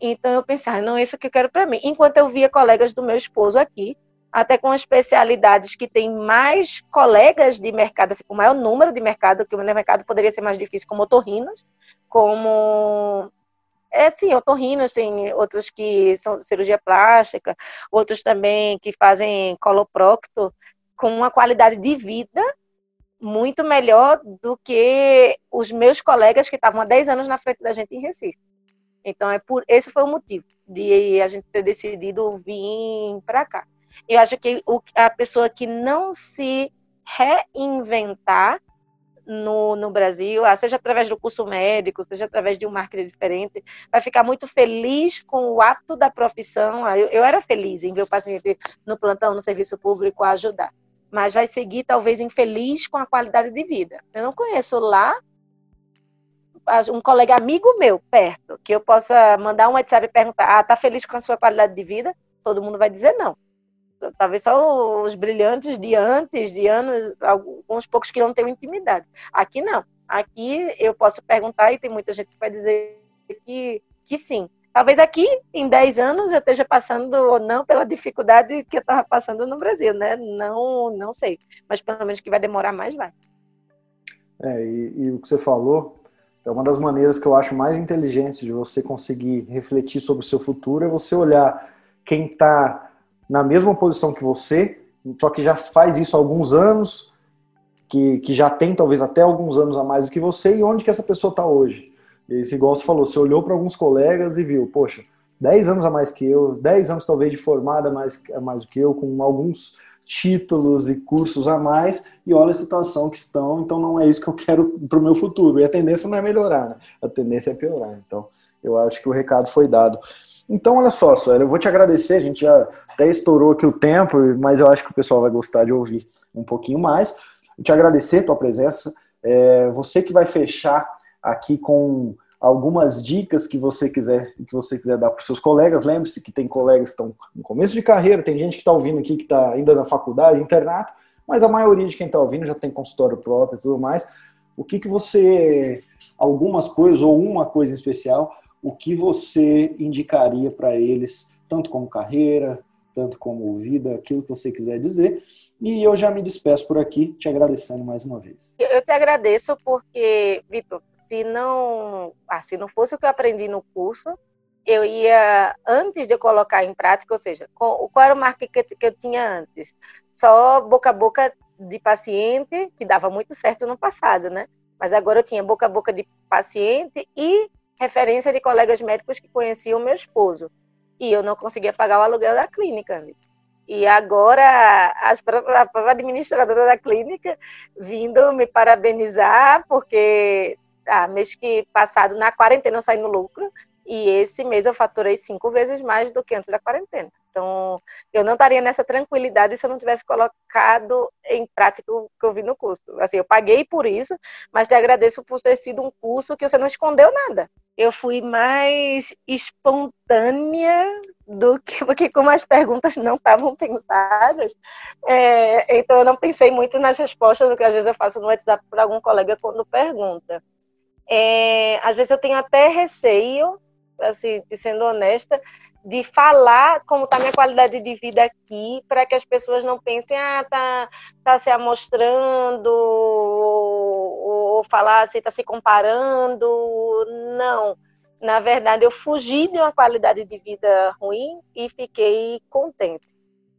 Então eu pensava, não, isso que eu quero para mim. Enquanto eu via colegas do meu esposo aqui até com especialidades que têm mais colegas de mercado, assim, com maior número de mercado, que o mercado poderia ser mais difícil, como otorrinos, como é sim, otorrinos, tem outros que são cirurgia plástica, outros também que fazem coloprocto, com uma qualidade de vida muito melhor do que os meus colegas que estavam há 10 anos na frente da gente em Recife. Então, é por esse foi o motivo de a gente ter decidido vir para cá. Eu acho que o, a pessoa que não se reinventar no, no Brasil, ah, seja através do curso médico, seja através de um marketing diferente, vai ficar muito feliz com o ato da profissão. Ah, eu, eu era feliz em ver o paciente no plantão, no serviço público, ajudar. Mas vai seguir, talvez, infeliz com a qualidade de vida. Eu não conheço lá um colega amigo meu perto, que eu possa mandar um WhatsApp e perguntar: ah, tá feliz com a sua qualidade de vida? Todo mundo vai dizer não talvez só os brilhantes de antes, de anos, alguns poucos que não têm intimidade. Aqui não. Aqui eu posso perguntar e tem muita gente que vai dizer que, que sim. Talvez aqui, em 10 anos, eu esteja passando ou não pela dificuldade que eu estava passando no Brasil, né? Não, não sei. Mas pelo menos que vai demorar mais, vai. É, e, e o que você falou é uma das maneiras que eu acho mais inteligentes de você conseguir refletir sobre o seu futuro, é você olhar quem está na mesma posição que você só que já faz isso há alguns anos, que, que já tem talvez até alguns anos a mais do que você, e onde que essa pessoa está hoje? Esse, igual você falou, você olhou para alguns colegas e viu, poxa, 10 anos a mais que eu, 10 anos talvez de formada a mais, a mais do que eu, com alguns títulos e cursos a mais, e olha a situação que estão, então não é isso que eu quero para o meu futuro. E a tendência não é melhorar, né? a tendência é piorar. Então, eu acho que o recado foi dado. Então, olha só, Sueli, eu vou te agradecer, a gente já até estourou aqui o tempo, mas eu acho que o pessoal vai gostar de ouvir um pouquinho mais. Te agradecer a tua presença, é, você que vai fechar aqui com algumas dicas que você quiser que você quiser dar para os seus colegas. Lembre-se que tem colegas que estão no começo de carreira, tem gente que está ouvindo aqui que está ainda na faculdade, internato, mas a maioria de quem está ouvindo já tem consultório próprio e tudo mais. O que, que você, algumas coisas ou uma coisa em especial, o que você indicaria para eles, tanto como carreira, tanto como vida, aquilo que você quiser dizer. E eu já me despeço por aqui, te agradecendo mais uma vez. Eu te agradeço porque, Vitor, se não, ah, se não fosse o que eu aprendi no curso, eu ia, antes de colocar em prática, ou seja, qual era o marketing que, eu tinha antes? Só boca a boca de paciente, que dava muito certo no passado, né? Mas agora eu tinha boca a boca de paciente e referência de colegas médicos que conheciam meu esposo. E eu não conseguia pagar o aluguel da clínica. E agora as, a própria administradora da clínica vindo me parabenizar, porque ah, mês que passado na quarentena eu saí no lucro, e esse mês eu faturei cinco vezes mais do que antes da quarentena. Então, eu não estaria nessa tranquilidade se eu não tivesse colocado em prática o que eu vi no curso. Assim, eu paguei por isso, mas te agradeço por ter sido um curso que você não escondeu nada. Eu fui mais espontânea do que porque como as perguntas não estavam pensadas, é, então eu não pensei muito nas respostas do que às vezes eu faço no WhatsApp para algum colega quando pergunta. É, às vezes eu tenho até receio, assim, sendo honesta, de falar como está minha qualidade de vida aqui, para que as pessoas não pensem, ah, tá, tá se amostrando, falar assim, tá se comparando. Não. Na verdade, eu fugi de uma qualidade de vida ruim e fiquei contente.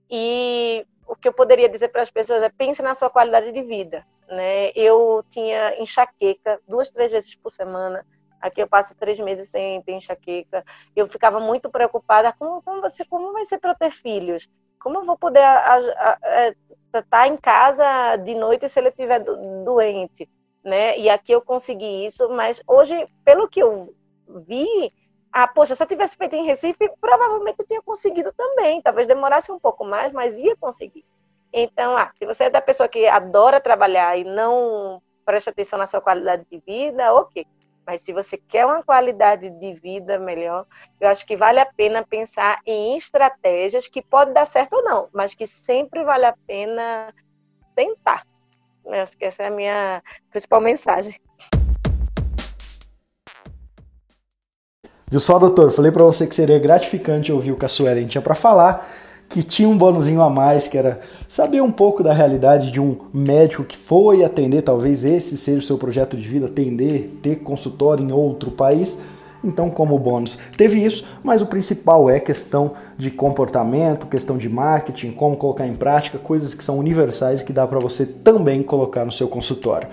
E o que eu poderia dizer para as pessoas é pense na sua qualidade de vida. Né? Eu tinha enxaqueca duas, três vezes por semana Aqui eu passo três meses sem ter enxaqueca. Eu ficava muito preocupada como, como, você, como vai ser para ter filhos? Como eu vou poder estar é, tá em casa de noite se ele estiver doente? Né? E aqui eu consegui isso, mas hoje, pelo que eu vi, ah, poxa, se eu tivesse feito em Recife, provavelmente eu tinha conseguido também. Talvez demorasse um pouco mais, mas ia conseguir. Então, ah, se você é da pessoa que adora trabalhar e não presta atenção na sua qualidade de vida, ok. Mas se você quer uma qualidade de vida melhor, eu acho que vale a pena pensar em estratégias que podem dar certo ou não, mas que sempre vale a pena tentar. Eu acho que essa é a minha principal mensagem. Viu só, doutor? Falei para você que seria gratificante ouvir o que a Suelen tinha para falar que tinha um bônusinho a mais, que era saber um pouco da realidade de um médico que foi atender, talvez esse seja o seu projeto de vida, atender, ter consultório em outro país. Então, como bônus, teve isso, mas o principal é questão de comportamento, questão de marketing, como colocar em prática, coisas que são universais que dá para você também colocar no seu consultório.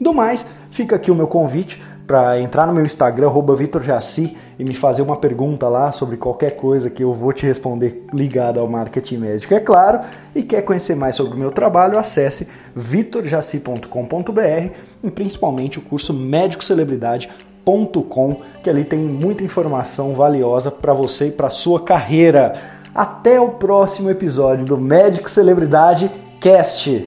Do mais, fica aqui o meu convite para entrar no meu Instagram, VitorJaci, e me fazer uma pergunta lá sobre qualquer coisa que eu vou te responder ligado ao marketing médico, é claro. E quer conhecer mais sobre o meu trabalho, acesse vitorjaci.com.br e principalmente o curso Médico Celebridade.com, que ali tem muita informação valiosa para você e para sua carreira. Até o próximo episódio do Médico Celebridade Cast.